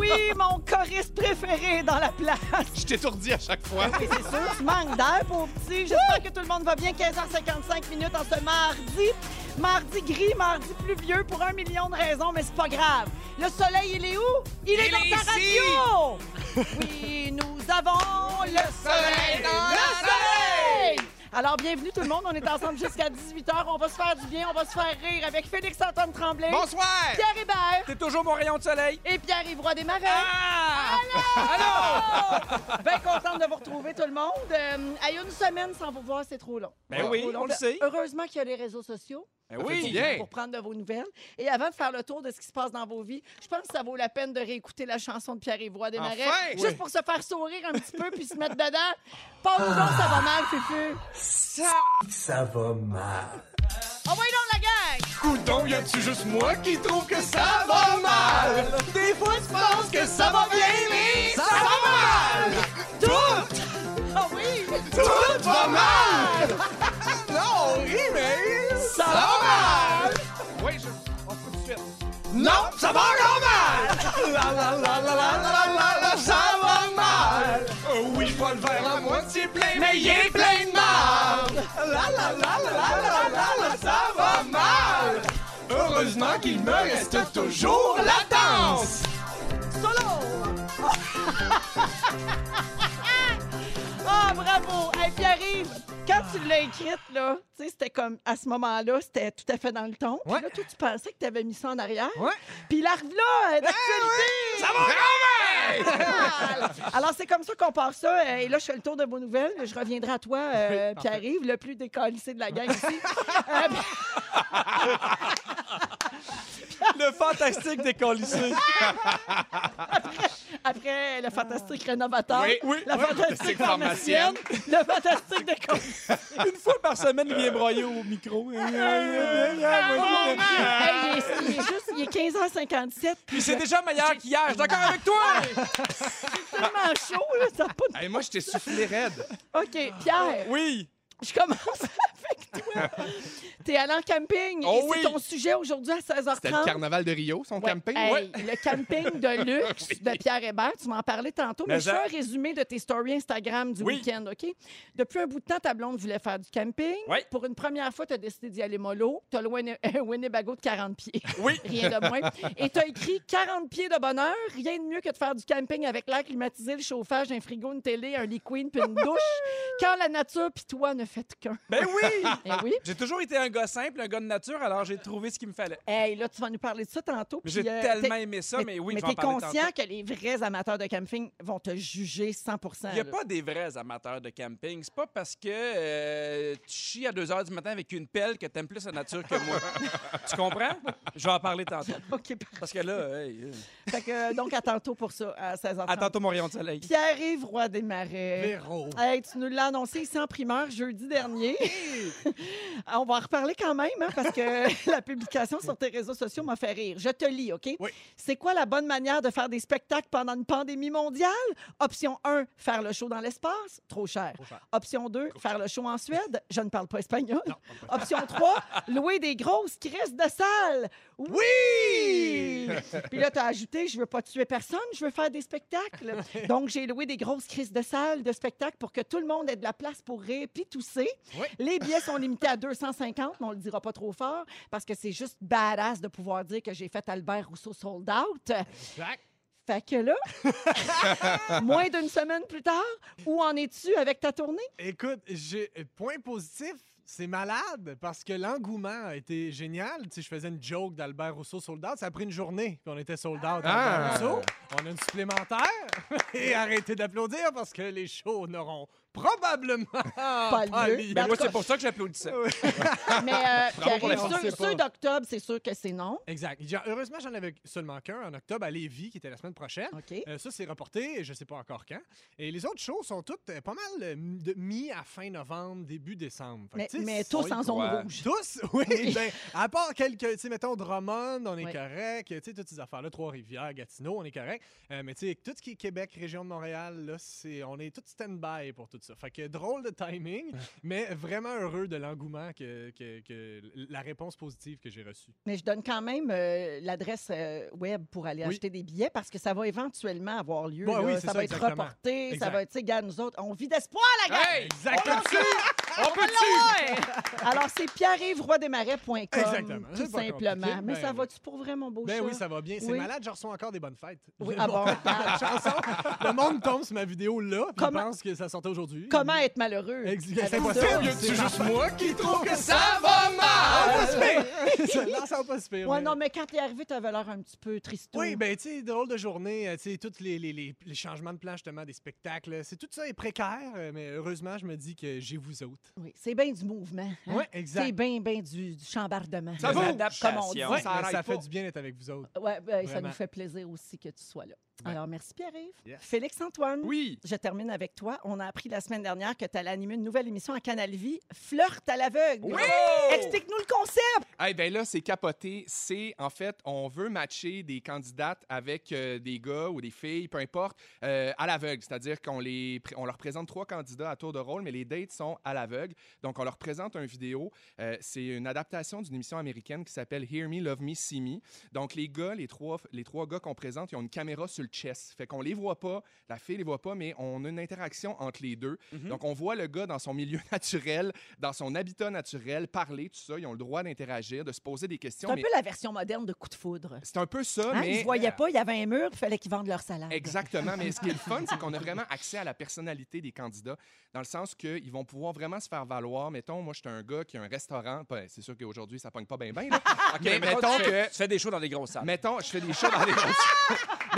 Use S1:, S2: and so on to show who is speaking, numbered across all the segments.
S1: Oui, mon choriste préféré dans la place.
S2: Je t'étourdis à chaque fois.
S1: Et c'est sûr, tu manques d'air, pauvre petit. J'espère que tout le monde va bien. 15h55 minutes en ce mardi. Mardi gris, mardi pluvieux pour un million de raisons, mais c'est pas grave. Le soleil, il est où? Il, est dans ta radio! Oui, nous avons le soleil
S2: dans
S1: le soleil! Alors, bienvenue tout le monde. On est ensemble jusqu'à 18h. On va se faire du bien, on va se faire rire avec Félix-Antoine Tremblay,
S2: Bonsoir!
S1: Pierre Hébert
S3: T'es toujours mon rayon de soleil!
S1: et Pierre-Yves Roy Desmarais.
S3: Ah!
S1: Bien contente de vous retrouver, tout le monde. Euh, hey, une semaine sans vous voir, c'est trop long.
S3: Ben oui,
S1: trop long.
S3: on le sait.
S1: Heureusement qu'il y a les réseaux sociaux.
S3: Ben oui!
S2: bien.
S1: Pour prendre de vos nouvelles. Et avant de faire le tour de ce qui se passe dans vos vies, je pense que ça vaut la peine de réécouter la chanson de Pierre-Yves Roy Desmarais.
S2: Enfin!
S1: Juste
S2: Oui.
S1: pour se faire sourire un petit peu puis se mettre dedans. Pas nous donc, ça va mal, Fufu.
S4: Ça va mal.
S1: Oh, oui, donc, la gang!
S2: Coudon, y a-tu juste moi qui trouve que ça va mal? Des fois, tu penses que ça va bien, mais ça, va mal! Tout,
S1: Ah oui!
S2: tout va mal! Ça, va mal! Oui, je... On se tout de suite. Non, ça va encore mal! La la la la la la la la, ça va mal! Euh, oui, je vois le verre à moitié plein, mais il est plein de marde! La la la la la la la la, ça va mal! Heureusement qu'il me reste toujours la danse!
S1: Solo! Ah, bravo! Hey, Pierre-Yves, quand tu l'as écrite, là, tu sais, c'était comme, à ce moment-là, c'était tout à fait dans le ton. Puis
S3: Ouais.
S1: là, toi, tu pensais que tu avais mis ça en arrière.
S3: Ouais.
S1: Puis la là, euh, d'actualité!
S2: Ça va même!
S1: Alors, c'est comme ça qu'on part ça. euh, Et là, je fais le tour de vos nouvelles. Je reviendrai à toi, euh, Pierre-Yves, le plus décalissé de la gang ici. Euh,
S3: Le fantastique décollissé!
S1: après, le fantastique rénovateur,
S2: Oui, oui,
S1: la
S2: oui.
S1: fantastique
S2: Fantastique
S1: le fantastique décalissé.
S3: Une fois par semaine, il vient broyer au micro.
S1: Hey, il, est, il est juste, il est 15h57.
S3: Puis c'est déjà meilleur qu'hier, je suis d'accord avec toi!
S1: tellement chaud, là, ça n'a pas de...
S2: Hey, moi, je t'ai soufflé raide.
S1: OK, Pierre,
S3: Oui!
S1: Je commence avec toi. T'es allé en camping
S2: Oh
S1: et c'est
S2: oui.
S1: ton sujet aujourd'hui à 16h30.
S2: C'était le carnaval de Rio, son
S1: Ouais.
S2: camping?
S1: Hey, Le camping de luxe de Pierre Hébert, tu m'en parlais tantôt, mais,
S3: Mais
S1: je fais un résumé de tes stories Instagram du
S3: Oui.
S1: week-end, OK? Depuis un bout de temps, ta blonde voulait faire du camping.
S3: Oui.
S1: Pour une première fois, tu as décidé d'y aller mollo. Tu as le Winne- un Winnebago de 40 pieds.
S3: Oui!
S1: Rien de moins. Et tu as écrit 40 pieds de bonheur. Rien de mieux que de faire du camping avec l'air climatisé, le chauffage, un frigo, une télé, un lit queen puis une douche. Quand la nature puis toi ne faites qu'un.
S3: Ben oui!
S1: Eh oui.
S3: J'ai toujours été un gars simple, un gars de nature, alors j'ai trouvé ce qu'il me fallait.
S1: Hey, là, tu vas nous parler de ça tantôt.
S3: J'ai
S1: euh,
S3: tellement aimé ça, mais, oui,
S1: mais
S3: je vais en
S1: t'es
S3: parler
S1: conscient
S3: tantôt.
S1: que les vrais amateurs de camping vont te juger 100
S3: Il n'y a
S1: là.
S3: pas des vrais amateurs de camping. C'est pas parce que euh, tu chies à 2 h du matin avec une pelle que t'aimes plus la nature que moi. tu comprends? Je vais en parler tantôt.
S1: OK, parfait.
S3: Parce que là, hey, euh,
S1: Fait que, donc, à tantôt pour ça, à 16h30.
S3: à tantôt mon rayon de soleil.
S1: Pierre-Yves Roy des Marais.
S4: Véro.
S1: Hey, tu nous l'as annoncé ici en primeur jeudi dernier. On va en reparler quand même, hein, parce que la publication sur tes réseaux sociaux m'a fait rire. Je te lis, OK?
S4: Oui.
S1: C'est quoi la bonne manière de faire des spectacles pendant une pandémie mondiale? Option 1, faire le show dans l'espace. Trop cher. Option 2, faire le show en Suède. Je ne parle pas espagnol. Option 3, louer des grosses crises de salle. Oui! Puis là, tu as ajouté, je veux pas tuer personne, je veux faire des spectacles. Donc, j'ai loué des grosses crises de salle, de spectacles pour que tout le monde ait de la place pour rire puis
S4: Oui.
S1: Les billets sont limités à 250, mais on le dira pas trop fort parce que c'est juste badass de pouvoir dire que j'ai fait Albert Rousseau sold out.
S4: Exact.
S1: Fait que là, moins d'une semaine plus tard, où en es-tu avec ta tournée?
S4: Écoute, j'ai point positif. C'est malade parce que l'engouement a été génial. Tu sais, je faisais une joke d'Albert Rousseau sold out. Ça a pris une journée, puis on était sold out
S2: Ah.
S4: Rousseau. On a une supplémentaire. Et arrêtez d'applaudir parce que les shows n'auront probablement pas,
S1: lieu.
S3: Ben,
S1: en
S3: moi, c'est pour ça que j'applaudissais.
S1: Mais euh, ceux,
S4: pas-
S1: d'octobre, c'est sûr que c'est non.
S4: Exact. Genre, heureusement, j'en avais seulement qu'un en octobre à Lévis, qui était la semaine prochaine. Euh, ça, c'est reporté, je sais pas encore quand. Et les autres shows sont toutes euh, pas mal euh, de mi à fin novembre, début décembre. Fait
S1: Mais, tous en zone rouge.
S4: Tous, oui. ben, à part quelques, tu sais, mettons Drummond, on est
S1: Oui.
S4: correct. Tu sais, toutes ces affaires-là, Trois-Rivières, Gatineau, on est correct. Euh, mais tu sais, tout ce qui est Québec, région de Montréal, là, c'est, on est tout stand-by pour tout ça. Fait que drôle de timing, mais vraiment heureux de l'engouement que, que- que la réponse positive que j'ai reçue.
S1: Mais je donne quand même euh, l'adresse euh, web pour aller
S4: Oui.
S1: acheter des billets parce que ça va éventuellement avoir lieu. Là.
S4: oui,
S1: ça,
S4: c'est
S1: va
S4: ça,
S1: être reporté. Ça va être, tu sais, gars, nous autres, on vit d'espoir, la gang!
S3: Hey!
S4: Exactement.
S3: On peut-tu?
S1: Alors, c'est pierre-yves-roidesmarais.com,
S4: Exactement.
S1: tout
S4: C'est pas
S1: simplement.
S4: compliqué,
S1: Mais
S4: ben
S1: ça
S4: oui.
S1: va-tu pour vrai, mon beau
S4: Ben
S1: chat?
S4: oui, ça va bien. C'est
S1: Oui?
S4: malade, je reçois encore des bonnes fêtes.
S1: Oui, ah bon?
S4: la chanson, le monde tombe sur ma vidéo là, puis
S1: Comment-
S4: pense que ça sortait aujourd'hui.
S1: Comment être malheureux?
S4: Ex-
S1: avec
S4: C'est impossible.
S1: ça?
S4: C'est juste moi qui trouve que ça
S3: Ça va mal!
S4: faire. non, ça va pas se faire.
S1: Ouais,
S4: mais-
S1: non, mais quand t'es arrivé, t'avais l'air un petit peu tristou.
S4: Oui, ben, tu sais, drôle de journée, euh, tu sais, tous les, les, les, les changements de plan, justement, des spectacles, c'est tout ça est précaire, euh, mais heureusement, je me dis que j'ai vous autres.
S1: Oui, c'est bien du mouvement. hein?
S4: Ouais, exact.
S1: C'est bien, bien du, du chambardement.
S4: Ça
S3: adaptations.
S1: Comme on dit.
S4: Ouais,
S3: Ça
S4: mais
S3: arrête
S4: ça fait
S3: pas.
S4: du bien d'être avec vous autres.
S1: Ouais, ben, ça
S4: Vraiment.
S1: nous fait plaisir aussi que tu sois là.
S4: Ouais.
S1: Alors, merci Pierre-Yves.
S4: Yes.
S1: Félix-Antoine.
S3: Oui.
S1: Je termine avec toi. On a appris la semaine dernière que tu allais animer une nouvelle émission à Canal Vie, Flirt à l'aveugle.
S3: Oui!
S1: Explique-nous le concept.
S5: Eh ben là, c'est capoté. C'est, en fait, on veut matcher des candidates avec euh, des gars ou des filles, peu importe, euh, à l'aveugle. C'est-à-dire qu'on les, on leur présente trois candidats à tour de rôle, mais les dates sont à l'aveugle. Donc, on leur présente une vidéo. Euh, c'est une adaptation d'une émission américaine qui s'appelle Hear Me, Love Me, See Me. Donc, les gars, les trois, les trois gars qu'on présente, ils ont une caméra sur le chest. Fait qu'on les voit pas, la fille les voit pas, mais on a une interaction entre les deux.
S3: Mhm.
S5: Donc, on voit le gars dans son milieu naturel, dans son habitat naturel, parler, tout ça. Ils ont le droit d'interagir, de se poser des
S1: C'est
S5: questions.
S1: un
S5: mais
S1: peu la version moderne de coup de foudre.
S5: C'est un peu ça,
S1: Hein?
S5: mais.
S1: Ils ne voyaient pas, il y avait un mur, il fallait qu'ils vendent leur salade.
S5: Exactement, mais ce qui est le fun, c'est qu'on a vraiment accès à la personnalité des candidats, dans le sens qu'ils vont pouvoir vraiment se faire valoir. Mettons, moi, je suis un gars qui a un restaurant. Ben, c'est sûr qu'aujourd'hui, ça pogne pas bien, bien. là.
S3: OK,
S5: mais
S3: mettons,
S5: que.
S3: tu fais des shows dans des grosses salles.
S5: Mettons, je fais des shows dans les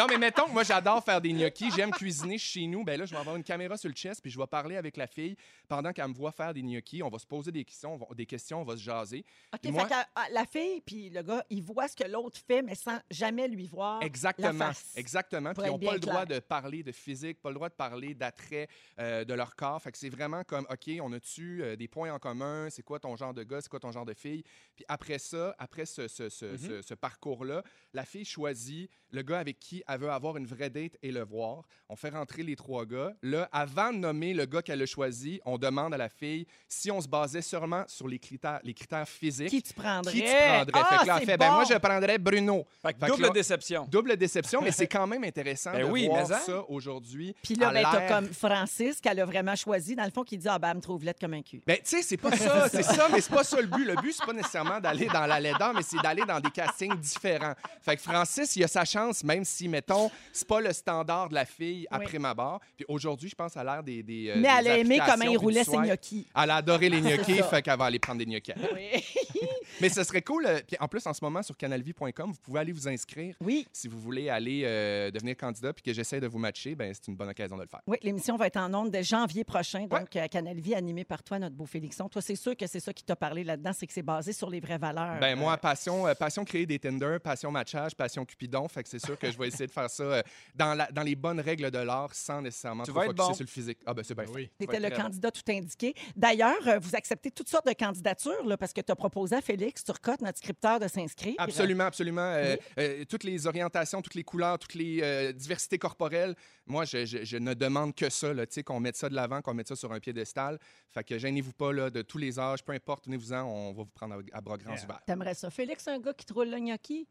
S5: Non, mais mettons que moi, j'adore faire des gnocchis. J'aime cuisiner chez nous. Ben là, je vais avoir une caméra sur le chest, puis je vais parler avec la fille pendant qu'elle me voit faire des gnocchis. On va se poser des questions, on va, des questions, on va se jaser.
S1: OK,
S5: Moi-
S1: fait que, ah, la fille puis le gars, ils voient ce que l'autre fait, mais sans jamais lui voir
S5: Exactement.
S1: la face.
S5: Exactement.
S1: Pour
S5: Puis ils
S1: être
S5: n'ont
S1: bien
S5: pas le droit
S1: clair.
S5: de parler de physique, pas le droit de parler d'attrait euh, de leur corps. Fait que c'est vraiment comme, OK, on a-tu euh, des points en commun? C'est quoi ton genre de gars? C'est quoi ton genre de fille? Puis après ça, après ce, ce- ce-
S1: Mm-hmm.
S5: ce- ce parcours-là, la fille choisit le gars avec qui elle veut avoir une vraie date et le voir. On fait rentrer les trois gars. Là, avant de nommer le gars qu'elle a choisi, on demande à la fille si on se basait seulement sur les critères, les critères physiques.
S1: Qui tu prendrais?
S5: Qui tu prendrais?
S1: Ah,
S5: fait que là, elle
S1: c'est
S5: fait, ben moi,
S1: bon.
S5: je prendrais Bruno.
S3: Fait que
S5: Fait que
S3: double
S5: là-
S3: déception.
S5: Double déception, mais c'est quand même intéressant
S3: Ben
S5: de
S3: oui,
S5: voir
S3: mais hein?
S5: ça aujourd'hui.
S1: Puis là, ben, t'as comme Francis, qu'elle a vraiment choisi, dans le fond, qui dit Ah, ben, elle me trouve laide comme un cul.
S5: Ben, tu sais, c'est pas ça, c'est ça, mais c'est pas ça le but. Le but, c'est pas nécessairement d'aller dans la laideur, mais c'est d'aller dans des castings différents. Fait que Francis, il a sa chance, même si, mettons, c'est pas le standard de la fille après ma barre. Puis aujourd'hui, je pense, à l'air des, des. euh,
S1: mais elle a aimé comment il roulait ses gnocchis.
S5: Elle a adoré les gnocchis, fait qu'elle va aller prendre des gnocchis.
S1: Oui.
S5: Mais ce serait cool. euh, Puis en plus, en ce moment, sur canalvie.com, vous pouvez aller vous inscrire.
S1: oui.
S5: Si vous voulez aller euh, devenir candidat puis que j'essaie de vous matcher, ben c'est une bonne occasion de le faire.
S1: Oui, l'émission va être en ondes dès janvier prochain, donc à Canal Vie, animée par toi, notre beau Félixon. Toi, c'est sûr que c'est ça qui t'a parlé là-dedans, c'est que c'est basé sur les vraies valeurs.
S5: Ben moi, passion, euh, passion créer des Tinder, passion matchage, passion Cupidon. Fait que c'est sûr que je vais essayer de faire ça euh, dans, la- dans les bonnes règles de l'art sans nécessairement
S3: Tu
S5: trop focuser
S3: bon.
S5: sur le physique. Ah ben c'est bien
S4: Ben
S5: fait.
S4: oui.
S1: C'était le
S5: bon.
S1: candidat tout indiqué. D'ailleurs, euh, vous acceptez toutes sortes de candidatures là, parce que tu as proposé à Félix Turcotte, notre scripteur, de s'inscrire.
S5: Absolument, absolument. Euh, euh, toutes les orientations, toutes les couleurs, toutes les euh, diversités corporelles. Moi, je, je- je ne demande que ça, là, tu sais, qu'on mette ça de l'avant, qu'on mette ça sur un piédestal. Fait que gênez-vous pas là, de tous les âges, peu importe, tenez-vous-en, on va vous prendre à, à bras grands
S4: Yeah.
S5: ouverts.
S1: T'aimerais ça. Félix, un gars qui te roule le gnocchi?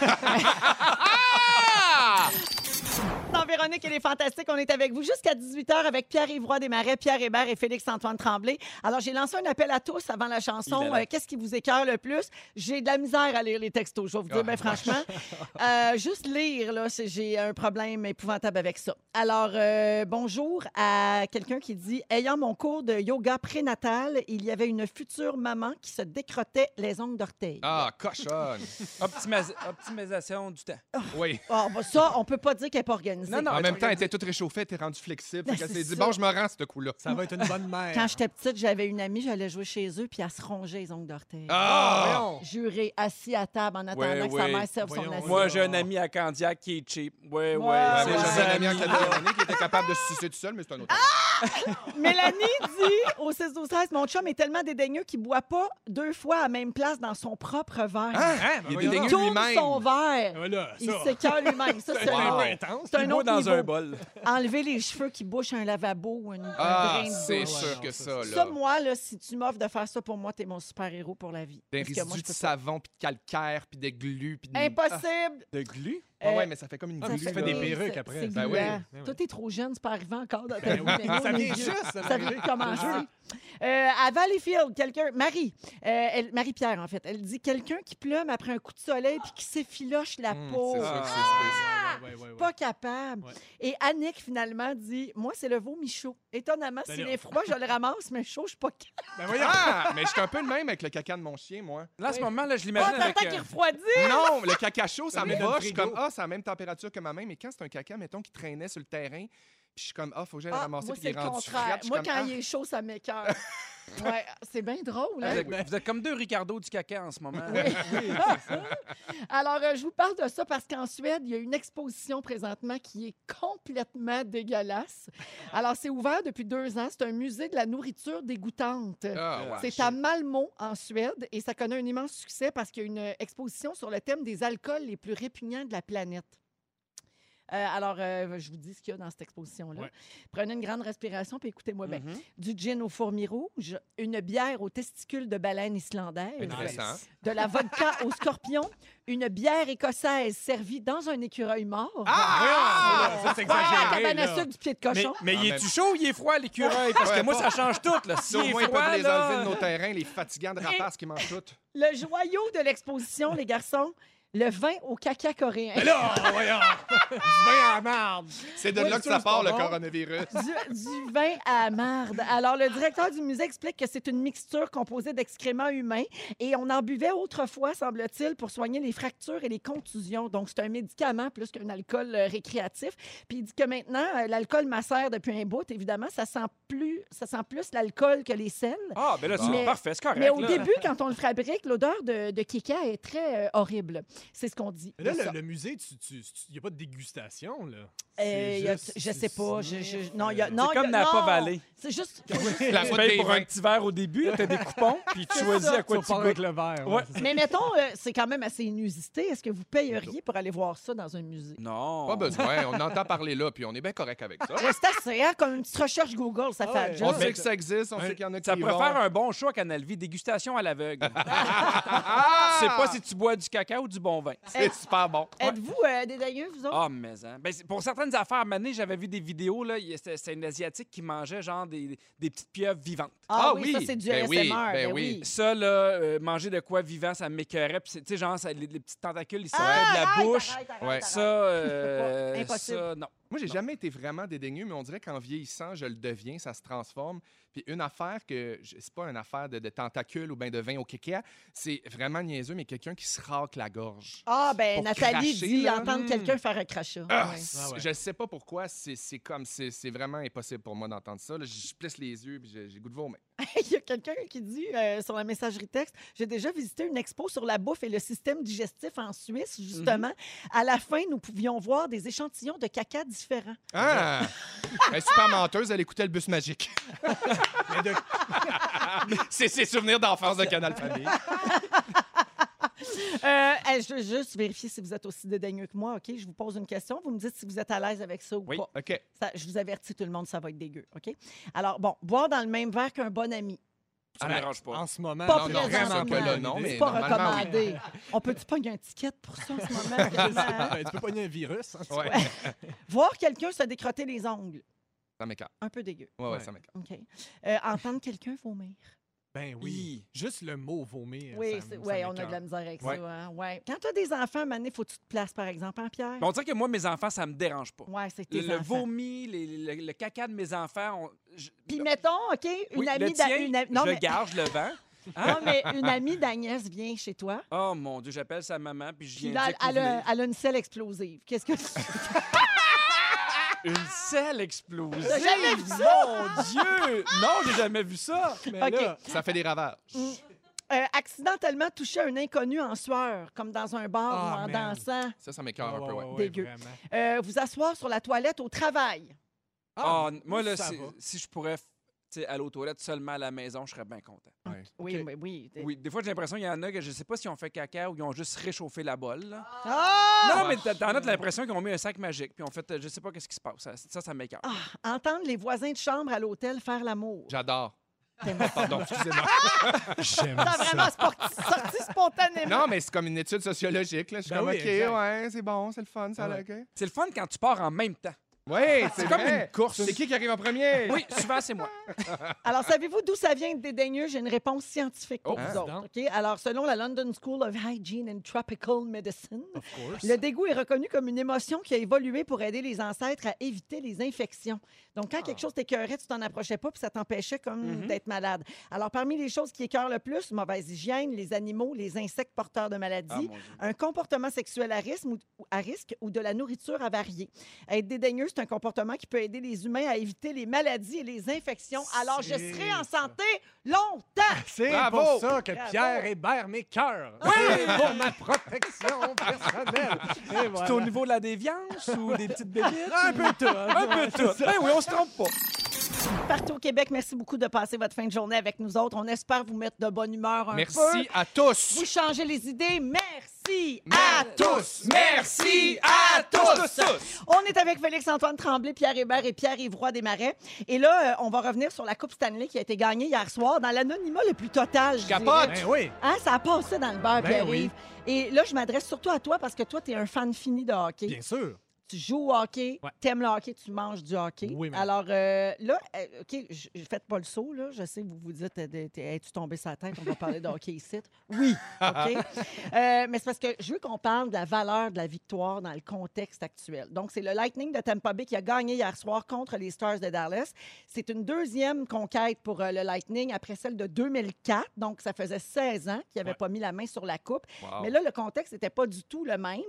S1: ah! Dans Véronique, elle est fantastique. On est avec vous jusqu'à 18h avec Pierre-Yves Roy Desmarais, Pierre Hébert et Félix-Antoine Tremblay. Alors, j'ai lancé un appel à tous avant la chanson. Euh, Qu'est-ce qui vous écœure le plus? J'ai de la misère à lire les textos, je vais vous dire, bien franchement. Euh, juste lire, là, j'ai un problème épouvantable avec ça. Alors, euh, bonjour à quelqu'un qui dit Ayant mon cours de yoga prénatal, il y avait une future maman qui se décrottait les ongles d'orteil.
S5: Ah, cochonne!
S3: Optimis- optimisation du temps.
S5: oui.
S1: Ah, bah, ça, on peut pas dire qu'elle pas organisée. organisée.
S3: Non, non,
S5: En
S3: elle
S5: même temps, elle était toute réchauffée, elle était rendue flexible.
S1: C'est
S5: s'est dit, bon, je me rends, ce coup-là.
S4: Ça va être une bonne mère.
S1: Quand j'étais petite, j'avais une amie, j'allais jouer chez eux, puis elle se rongeait les ongles d'orteil.
S5: Ah!
S4: voyons.
S1: Juré, assis à table en attendant
S3: Ouais,
S1: que sa mère serve son assiette.
S3: Moi, j'ai un ami à Candiac qui est cheap.
S5: Moi,
S3: des
S5: j'avais un ami
S3: là.
S5: Californie qui était capable de se sucer tout seul, mais c'est un autre.
S1: Mélanie dit au 6 12 13 mon chum est tellement dédaigneux qu'il boit pas deux fois à la même place dans son propre verre.
S5: Hein?
S4: Hein? Ben
S5: Il est dédaigneux.
S1: Il
S5: lui-même.
S1: son verre.
S4: Voilà,
S1: Il s'écœure lui-même. Ça, c'est
S5: Wow.
S1: C'est un autre
S3: dans
S1: niveau.
S3: un bol.
S1: Enlever les cheveux qui bouchent un lavabo ou une, un
S5: Ah,
S1: drain de
S5: c'est
S1: douche.
S5: sûr que
S4: ça,
S5: ça,
S4: c'est-
S1: Ça,
S5: là.
S1: moi, là, si tu m'offres de faire ça pour moi, t'es mon super-héros pour la vie.
S5: Des
S1: Parce que moi,
S5: résidus
S1: je
S5: de
S1: peux pas.
S5: savon, puis de calcaire, puis de glu, puis de...
S1: Impossible!
S3: De glu?
S5: Ah, ouais,
S1: Euh,
S5: mais ça fait comme une glu.
S4: mais tu fais
S5: là.
S4: des perruques après.
S5: Ben
S4: oui. Ben oui.
S1: Toi, t'es trop jeune, c'est pas arrivé encore dans ta
S4: Ben
S1: vie. mais
S4: ça vient juste
S1: Ça vient de commencer. Euh, à Valleyfield, quelqu'un, Marie, euh, elle- Marie-Pierre, en fait, elle dit quelqu'un qui plume après un coup de soleil puis qui s'effiloche la
S5: Hum,
S1: peau. Ah!
S4: Ouais, ouais, ouais, ouais.
S1: Pas capable.
S4: Ouais.
S1: Et Annick, finalement, dit Moi, c'est le vomi chaud. Étonnamment, s'il est froid, je le ramasse, mais chaud, je suis pas capable.
S4: Ben voyons.
S5: Ah! Mais je suis un peu le même avec le caca de mon chien, moi.
S3: Là, en ce
S1: Oui.
S3: moment, là, je l'imagine avec...
S1: t'attends
S3: euh,
S1: qu'il refroidit.
S5: Non, le caca chaud, ça
S4: Ça
S5: me Je comme, ah, c'est la même température que ma main, mais quand c'est un caca, mettons, qui traînait sur le terrain, puis je suis comme, ah, faut que j'aille le
S1: Ah,
S5: ramasser, puis
S1: c'est
S5: il
S1: le
S5: est rendu
S1: Moi,
S5: comme,
S1: quand
S5: ah.
S1: il est chaud, ça m'écoeure. ouais, c'est bien drôle.
S3: Vous
S1: Hein?
S3: êtes, vous êtes comme deux Ricardo du caca en ce moment.
S1: Alors, euh, je vous parle de ça parce qu'en Suède, il y a une exposition présentement qui est complètement dégueulasse. Alors, c'est ouvert depuis deux ans. C'est un musée de la nourriture dégoûtante.
S5: Ah, ouais.
S1: C'est à Malmö, en Suède, et ça connaît un immense succès parce qu'il y a une exposition sur le thème des alcools les plus répugnants de la planète. Euh, alors, euh, je vous dis ce qu'il y a dans cette exposition-là.
S4: Ouais.
S1: Prenez une grande respiration puis écoutez-moi bien.
S3: Mhm.
S1: Du gin aux fourmis rouges, une bière aux testicules de baleine islandaise, de la vodka aux scorpions, une bière écossaise servie dans un écureuil mort.
S4: Ah! Ça, c'est
S1: Ah,
S4: exagéré,
S1: cabane à du pied de
S3: Mais,
S1: cochon.
S3: mais
S5: Ah,
S3: il
S5: mais-
S3: est-tu chaud ou il est froid, l'écureuil? Parce que moi,
S5: pas-
S3: ça change tout. Là. S'il
S5: au
S3: est
S5: moins, ils peuvent les enlever de nos terrains, les fatigants de rapaces qui mangent tout.
S1: Le joyau de l'exposition, les garçons, le vin au caca coréen.
S4: Mais là, voyons. Du vin à marde.
S5: C'est de
S4: Oui,
S5: là que
S4: ça, c'est
S5: part,
S4: pas
S5: le
S4: bon.
S5: coronavirus.
S1: Du, du vin à marde. Alors, le directeur du musée explique que c'est une mixture composée d'excréments humains et on en buvait autrefois, semble-t-il, pour soigner les fractures et les contusions. Donc, c'est un médicament plus qu'un alcool euh, récréatif. Puis, il dit que maintenant, euh, l'alcool macère depuis un bout. Évidemment, ça sent plus, ça sent plus l'alcool que les sels.
S3: Ah, ben là, c'est
S1: Mais-
S3: parfait, c'est correct.
S1: Mais au
S3: là.
S1: début, quand on le fabrique, l'odeur de, de kika est très euh, horrible. C'est ce qu'on dit.
S4: Mais là, le, le musée, il n'y a pas de dégustation, là.
S1: Euh, a- je sais pas. Je, je- non, il y a,
S4: C'est
S1: non,
S3: C'est comme Napa. Valley.
S1: C'est juste.
S5: La
S3: Tu
S5: route
S3: payes pour un petit verre au début, t'as des coupons, puis tu choisis
S1: ça.
S3: à quoi
S4: Tu
S3: tu
S4: vas avec
S3: goûtes.
S4: le verre.
S3: Ouais.
S4: ouais.
S1: Mais mettons, euh, c'est quand même assez inusité. Est-ce que vous payeriez pour aller voir ça dans un musée?
S3: Non.
S5: Pas besoin, on entend parler là, puis on est bien correct avec ça.
S1: Ouais, c'est assez, hein? Comme une petite recherche Google, ça
S4: Ah
S1: fait
S4: ouais.
S1: la job.
S5: On sait que ça existe, on
S4: Un-
S5: sait qu'il y en a qui
S3: Ça faire un bon choix, Canal Vie, dégustation à l'aveugle.
S5: Ah!
S3: Je sais pas si tu bois du caca ou du bon vin.
S5: C'est super bon.
S1: Êtes-vous euh, dédaigneux, vous autres?
S3: Ah, mais hein. Ben, c'est- pour certaines affaires, à Mané, j'avais vu des vidéos, là, il c'était c'était une Asiatique qui mangeait genre des, des petites pieuvres vivantes.
S1: Ah,
S5: ah
S1: oui,
S5: oui,
S1: ça, c'est du
S5: ben
S1: ASMR.
S5: oui,
S1: ben
S5: ben
S1: oui.
S5: oui.
S3: Ça, là, euh, manger de quoi vivant, ça m'écœurait. Puis, c'est- tu sais, genre, ça- les, les petits tentacules, ils sortaient
S1: Ah,
S3: de la
S1: arrête,
S3: bouche.
S1: arrête, arrête,
S5: Ouais.
S1: arrête.
S3: Ça, euh,
S1: Impossible.
S3: ça, non.
S5: Moi, j'ai jamais été vraiment dédaigneux, mais on dirait qu'en vieillissant, je le deviens, ça se transforme. Puis une affaire que, c'est pas une affaire de, de tentacules ou bien de vin au kéké, c'est vraiment niaiseux, mais quelqu'un qui se racle la gorge.
S1: Ah, ben
S5: Pour
S1: Nathalie
S5: cracher,
S1: dit
S5: là.
S1: entendre
S3: Hmm.
S1: quelqu'un faire un crachat.
S5: Ah,
S1: Ouais.
S4: Ah ouais.
S5: Je sais pas pourquoi, c'est c'est comme, c'est c'est vraiment impossible pour moi d'entendre ça. là. Je plisse les yeux, puis j'ai goût de vomir.
S1: Il y a quelqu'un qui dit euh, sur la messagerie texte J'ai déjà visité une expo sur la bouffe et le système digestif en Suisse, justement. À la fin, nous pouvions voir des échantillons de caca différents.
S5: Ah! Elle est super menteuse, elle écoutait le bus magique.
S4: De-
S5: c'est ses souvenirs d'enfance de Canal Famille.
S1: Euh, je veux juste vérifier si vous êtes aussi dédaigneux que moi, OK? Je vous pose une question. Vous me dites si vous êtes à l'aise avec ça ou
S3: Oui.
S1: pas.
S5: OK.
S1: Ça, je vous avertis, tout le monde, ça va être dégueu, OK? Alors, bon, boire dans le même verre qu'un bon ami.
S3: Ça me dérange pas.
S4: En ce moment,
S1: Pas
S5: Non, non, vraiment que là, non, mais
S1: pas
S5: normalement, oui.
S1: recommandé. On peut-tu pogner un ticket pour ça en ce moment?
S4: Ben, tu peux pogner un virus. hein,
S5: Ouais.
S1: Voir quelqu'un se décrotter les ongles.
S5: Ça m'écarte.
S1: Un peu dégueu.
S5: Ouais, ouais,
S4: Ouais.
S5: ça m'écarte.
S1: OK. Euh, entendre quelqu'un vomir.
S4: Ben oui.
S3: Hi.
S4: Juste le mot vomir.
S1: Oui,
S4: ça
S1: ouais,
S4: ça
S1: on a de la misère avec
S3: Ouais.
S1: ça. hein, ouais. Quand tu as des enfants, Mané, faut que tu te places, par exemple, en Pierre?
S3: Mais on dirait que moi, mes enfants, ça me dérange pas.
S1: Ouais, c'est tes
S3: le
S1: enfants.
S3: vomi, les- le, le caca de mes enfants, on- je-
S1: Puis mettons, OK, une
S3: oui,
S1: amie
S3: le tien,
S1: d'a- une am- non,
S3: je
S1: mais...
S3: garde, je le vends.
S1: Non, mais une amie d'Agnès vient chez toi,
S3: Oh mon Dieu, j'appelle sa maman, puis je
S1: puis
S3: viens
S1: là, elle, a,
S3: voulez-
S1: elle a une selle explosive. Qu'est-ce que tu...
S3: Une selle explosive.
S1: T'as jamais vu
S3: Mon Dieu! Non, j'ai jamais vu ça.
S4: Mais
S1: OK.
S4: là,
S2: Ça fait des ravages.
S1: Euh, accidentellement toucher un inconnu en sueur, comme dans un bar
S4: Ah,
S1: ou en
S4: man.
S1: dansant.
S2: Ça, ça m'écœure un peu, ouais.
S1: Dégueu.
S4: vraiment.
S1: Euh, vous asseoir sur la toilette au travail.
S3: Ah, moi, là,
S4: ça
S3: si,
S4: va.
S3: si je pourrais aux toilettes seulement à la maison, je serais bien content.
S1: Oui, mais oui.
S3: Oui, des fois, j'ai l'impression qu'il y en a que je sais pas s'ils ont fait caca ou ils ont juste réchauffé la bolle. là.
S1: Ah!
S3: Non, mais t'as- t'en as l'impression qu'ils ont mis un sac magique, puis en fait, euh, je sais pas qu'est-ce qui se passe. Ça, ça, ça.
S1: Ah, entendre les voisins de chambre à l'hôtel faire l'amour.
S2: J'adore. Pardon, excusez-moi.
S4: J'aime
S1: T'as
S4: ça.
S1: vraiment sporti- sorti spontanément.
S2: Non, mais c'est comme une étude sociologique. Là. Je suis
S4: Ben
S2: comme,
S4: oui,
S2: OK,
S4: exact.
S2: ouais, c'est bon, c'est le fun, ça
S4: Ah ouais.
S2: OK.
S3: C'est le fun quand tu pars en même temps.
S2: Oui, c'est
S3: comme une course.
S2: C'est qui qui arrive en premier?
S3: Oui, souvent, c'est moi.
S1: Alors, savez-vous d'où ça vient de dédaigneux? J'ai une réponse scientifique pour
S2: Oh,
S1: vous
S2: hein?
S1: autres. OK? Alors, selon la London School of Hygiene and Tropical Medicine, le dégoût est reconnu comme une émotion qui a évolué pour aider les ancêtres à éviter les infections. Donc, quand quelque chose t'écœurait, tu t'en approchais pas puis ça t'empêchait comme
S3: Mhm.
S1: d'être malade. Alors, parmi les choses qui écœurent le plus, mauvaise hygiène, les animaux, les insectes porteurs de maladies,
S3: Ah,
S1: un comportement sexuel à risque, ou, ou- à risque ou de la nourriture avariée. Être dédaigneux, c'est un comportement qui peut aider les humains à éviter les maladies et les infections. Alors, je serai en santé longtemps.
S4: C'est pour ça que
S1: Bravo!
S4: Pierre hébert mes cœurs. Oui, pour ma protection personnelle.
S3: C'est au niveau de la déviance ou des petites bébites?
S4: Un peu tout.
S3: Un peu tout. Ben oui, on se trompe pas.
S1: Partout au Québec, merci beaucoup de passer votre fin de journée avec nous autres. On espère vous mettre de bonne humeur un
S2: Merci
S1: peu.
S2: à tous.
S1: Vous changez les idées. Merci
S2: À
S1: à tous.
S2: Merci à tous.
S1: On est avec Félix-Antoine Tremblay, Pierre Hébert et Pierre-Yves Roy Desmarais. Et là, euh, on va revenir sur la Coupe Stanley qui a été gagnée hier soir dans l'anonymat le plus total. je
S2: capote.
S4: Ben oui.
S1: Hein, ça a passé dans le beurre,
S4: Ben
S1: Pierre-Yves.
S4: oui.
S1: Et là, je m'adresse surtout à toi parce que toi, tu es un fan fini de hockey.
S4: Bien sûr.
S1: Tu joues au hockey,
S4: Ouais.
S1: t'aimes le hockey, tu manges du hockey.
S4: Oui, madame.
S1: Alors euh, là, euh, OK, je je- faites pas le saut, là. Je sais, vous vous dites, euh, de- t'es- es-tu tombé sur la tête? On va parler de hockey ici. Oui, OK? Euh, mais c'est parce que je veux qu'on parle de la valeur de la victoire dans le contexte actuel. Donc, c'est le Lightning de Tampa Bay qui a gagné hier soir contre les Stars de Dallas. C'est une deuxième conquête pour euh, le Lightning après celle de 2004. Donc, ça faisait 16 ans qu'ils n'avaient
S4: Ouais.
S1: pas mis la main sur la coupe.
S2: Wow.
S1: Mais là, le contexte n'était pas du tout le même.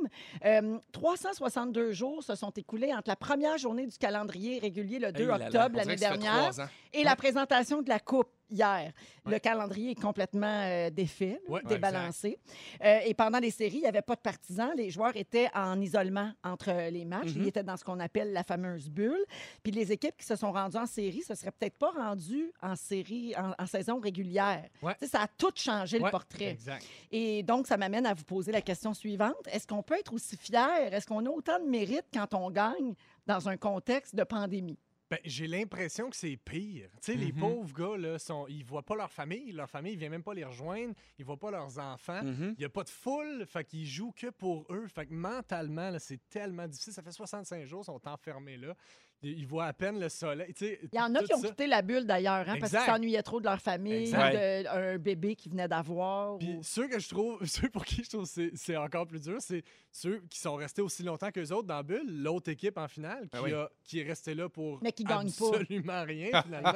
S1: Euh, 362 jours se sont écoulés entre la première journée du calendrier régulier, le 2
S3: Hey là là,
S1: octobre
S2: On
S1: l'année
S2: dirait que ça fait
S1: dernière,
S2: trois ans.
S1: et la présentation de la Coupe hier. Le calendrier est complètement euh, défait,
S4: Ouais,
S1: débalancé. Euh, et pendant les séries, il n'y avait pas de partisans. Les joueurs étaient en isolement entre les matchs.
S3: Mhm.
S1: Ils étaient dans ce qu'on appelle la fameuse bulle. Puis les équipes qui se sont rendues en série, ce serait peut-être pas rendues en série, en, en saison régulière. Ça a tout changé le portrait.
S4: Exact.
S1: Et donc, ça m'amène à vous poser la question suivante. Est-ce qu'on peut être aussi fier? Est-ce qu'on a autant de mérite quand on gagne dans un contexte de pandémie?
S4: Ben, j'ai l'impression que c'est pire. Tu sais, les
S2: Mhm.
S4: pauvres gars, là, sont, ils voient pas leur famille. Leur famille ne vient même pas les rejoindre. Ils voient pas leurs enfants.
S3: Mhm.
S4: Il n'y a pas de foule, fait qu'ils jouent que pour eux. Fait que mentalement, c'est tellement difficile. Ça fait 65 jours, ils sont enfermés là. Ils voient à peine le soleil. Tu sais,
S1: Il y en a qui ont
S4: ça.
S1: quitté la bulle d'ailleurs, hein, parce qu'ils s'ennuyaient trop de leur famille,
S4: Exact.
S1: de- un bébé qui venait d'avoir.
S4: Puis
S1: ou-
S4: ceux que je trouve, ceux pour qui je trouve c'est c'est encore plus dur, c'est ceux qui sont restés aussi longtemps qu'eux autres dans la bulle, l'autre équipe en finale, qui,
S2: Ben oui.
S4: a- qui est restée là pour
S1: Mais qui gagne pas.
S4: absolument rien finalement.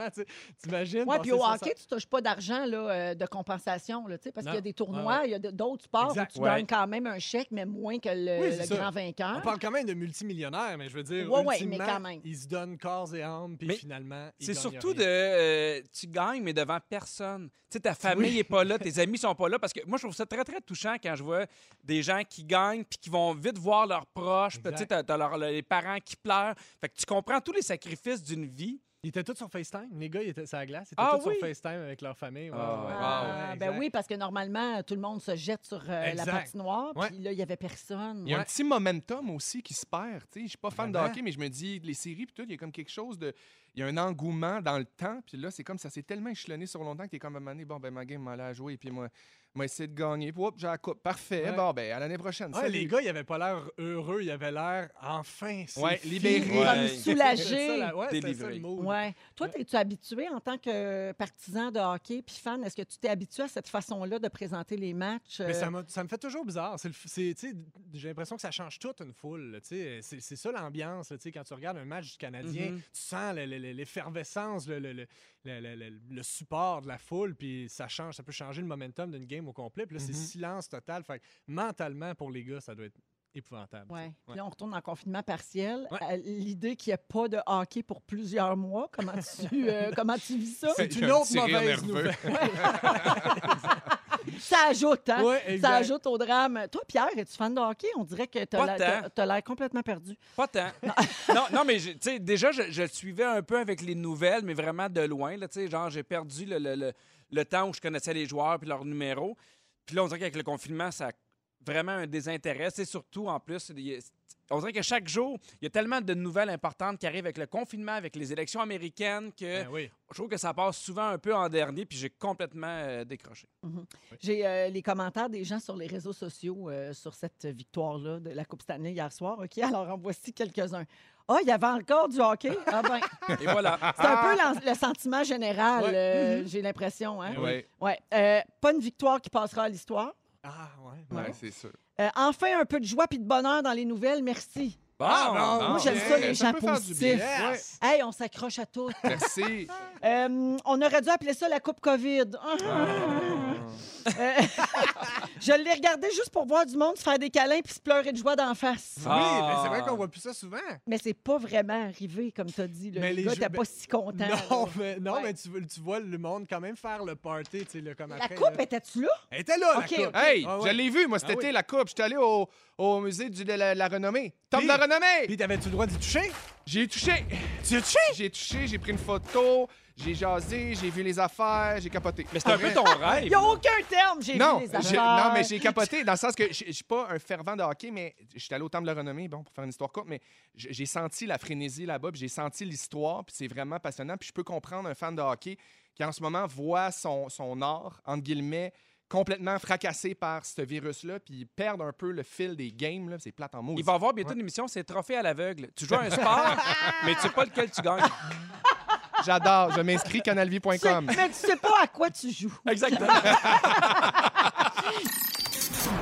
S4: T'imagines?
S1: Oui, puis au hockey, tu touches pas d'argent là, euh, de compensation, là, tu sais, parce qu'il y a des tournois,
S4: Ouais,
S1: il y a d'autres sports
S4: Exact.
S1: où tu
S3: Ouais.
S1: gagnes quand même un chèque, mais moins que le,
S4: Oui,
S1: grand vainqueur.
S4: On parle quand même de multimillionnaires, mais je veux dire,
S1: Ouais, mais quand même.
S4: ils se donnent corps et âme, puis
S3: Mais
S4: finalement, ils
S3: C'est surtout de. euh, tu gagnes, mais devant personne. Tu sais, ta famille n'est pas là, tes amis sont pas là. Parce que moi, je trouve ça très, très touchant quand je vois des gens qui gagnent puis qui vont vite voir leurs proches. Tu sais, t'as, les parents qui pleurent. Fait que tu comprends tous les sacrifices d'une vie.
S4: Ils étaient tous sur FaceTime. Les gars, ils étaient sur la glace. Ils étaient
S3: Ah
S4: tous
S3: oui?
S4: sur FaceTime avec leur famille. Ouais,
S3: Ah,
S4: ouais,
S1: Ah,
S4: ouais,
S1: ben oui, parce que normalement, tout le monde se jette sur euh, la patinoire,
S4: Ouais.
S1: puis là, il n'y avait personne.
S2: Il y a un petit momentum aussi qui se perd. tu. Je suis pas fan de hockey, mais je me dis, les séries, puis tout, il y a comme quelque chose de. Il y a un engouement dans le temps, puis là, c'est comme ça s'est tellement échelonné sur longtemps que t'es comme à un moment donné, bon, ben ma game m'a à jouer, puis moi, moi essayer de gagner, puis hop, j'ai la coupe. Parfait,
S4: Ouais.
S2: bon, ben à l'année prochaine.
S4: Ouais, les gars, ils avaient pas l'air heureux. Ils avaient l'air enfin.
S2: Ouais, libérés.
S1: Comme
S3: Ouais.
S1: soulagé.
S4: C'était ça, la- ouais.
S1: Toi, es-tu habitué en tant que partisan de hockey puis fan? Est-ce que tu t'es habitué à cette façon-là de présenter les matchs?
S4: Mais
S1: euh,
S4: ça, m'a- ça me fait toujours bizarre. C'est le f- c'est, tu sais, J'ai l'impression que ça change toute une foule. là, tu sais. C'est c'est ça l'ambiance. là, tu sais, Quand tu regardes un match du Canadien,
S3: Mhm.
S4: tu sens le- le- le- l'effervescence, le, le- le- le- le- le- le support de la foule, puis ça change, ça peut changer le momentum d'une game au complet. Puis là, c'est
S2: Mhm.
S4: silence total. Fait que mentalement, pour les gars, ça doit être épouvantable.
S1: Ouais.
S4: Ouais.
S1: Puis Là, on retourne en confinement partiel.
S4: Ouais.
S1: Euh, L'idée qu'il n'y ait pas de hockey pour plusieurs mois, comment tu, euh, comment tu vis ça?
S4: C'est une
S2: un
S4: autre mauvaise nouvelle.
S1: Ça ajoute, hein?
S4: Ouais,
S1: Ça ajoute au drame. Toi, Pierre, es-tu fan de hockey? On dirait que tu
S3: Pas
S1: as
S3: tant.
S1: l'air complètement perdu.
S3: Pas tant. non, non, mais tu sais, déjà, je, je le suivais un peu avec les nouvelles, mais vraiment de loin. Là, genre, j'ai perdu le, le- le- le temps où je connaissais les joueurs puis leurs numéros. Puis là, on dirait qu'avec le confinement, ça a vraiment un désintérêt. C'est surtout, en plus, on dirait que chaque jour, il y a tellement de nouvelles importantes qui arrivent avec le confinement, avec les élections américaines, que
S4: Ben oui.
S3: je trouve que ça passe souvent un peu en dernier, puis j'ai complètement euh, décroché.
S1: J'ai euh, les commentaires des gens sur les réseaux sociaux euh, sur cette victoire-là de la Coupe Stanley hier soir. OK, alors en voici quelques-uns. Ah, il y avait encore du hockey? Ah ben,
S3: Et voilà.
S1: c'est un peu le sentiment général,
S4: Ouais.
S1: euh, j'ai l'impression. Hein?
S2: Ouais,
S1: Ouais. Euh, pas une victoire qui passera à l'histoire.
S4: Ah, ouais.
S2: ouais, c'est sûr.
S1: Euh, enfin, un peu de joie puis de bonheur dans les nouvelles. Merci.
S3: Bon,
S4: Ah,
S3: bon.
S1: Moi, j'aime ça, les gens positifs.
S4: Yes!
S1: Hey, on s'accroche à tout.
S2: Merci.
S1: Euh, on aurait dû appeler ça la Coupe COVID. Euh, je l'ai regardé juste pour voir du monde se faire des câlins puis se pleurer de joie d'en face.
S4: Oui,
S3: Ah.
S4: mais c'est vrai qu'on voit plus ça souvent.
S1: Mais c'est pas vraiment arrivé, comme tu as dit. Le
S4: Mais les
S1: gars
S4: jeux-
S1: n'était pas si content.
S4: Non,
S1: là.
S4: mais, non
S1: Ouais.
S4: mais tu, tu vois le monde quand même faire le party, tu sais, là, comme
S1: La
S4: après.
S1: coupe,
S4: là.
S1: étais-tu là?
S4: Elle était là,
S1: Ok,
S4: la coupe.
S1: ok.
S2: Hey,
S4: Ah ouais.
S2: je l'ai vu, moi, cet
S4: Ah
S2: été,
S4: oui.
S2: la coupe. J'étais allé au, au musée du- de la, la renommée. Tom
S4: Puis-
S2: de la renommée!
S4: Puis t'avais-tu le droit d'y toucher?
S2: J'ai touché.
S4: Tu as touché?
S2: J'ai touché, j'ai pris une photo, j'ai jasé, j'ai vu les affaires, j'ai capoté.
S3: Mais c'est un peu ton
S1: Il
S3: rêve.
S1: n'y a aucun terme, j'ai
S2: Non,
S1: vu les
S2: j'ai-
S1: affaires.
S2: non, mais j'ai capoté dans le sens que je je suis pas un fervent de hockey, mais je suis allé au Temple de la Renommée, bon, pour faire une histoire courte, mais j'ai senti la frénésie là-bas, puis j'ai senti l'histoire, puis c'est vraiment passionnant. Puis je peux comprendre un fan de hockey qui, en ce moment, voit son, son art, entre guillemets, complètement fracassé par ce virus-là, puis perdre un peu le fil des games, là, c'est plate en mots.
S3: Il va y avoir bientôt une émission, c'est Trophée à l'aveugle. Tu joues à un sport, mais tu sais pas lequel tu gagnes.
S2: J'adore, je m'inscris canalvie.com.
S1: mais tu sais pas à quoi tu joues.
S3: Exactement.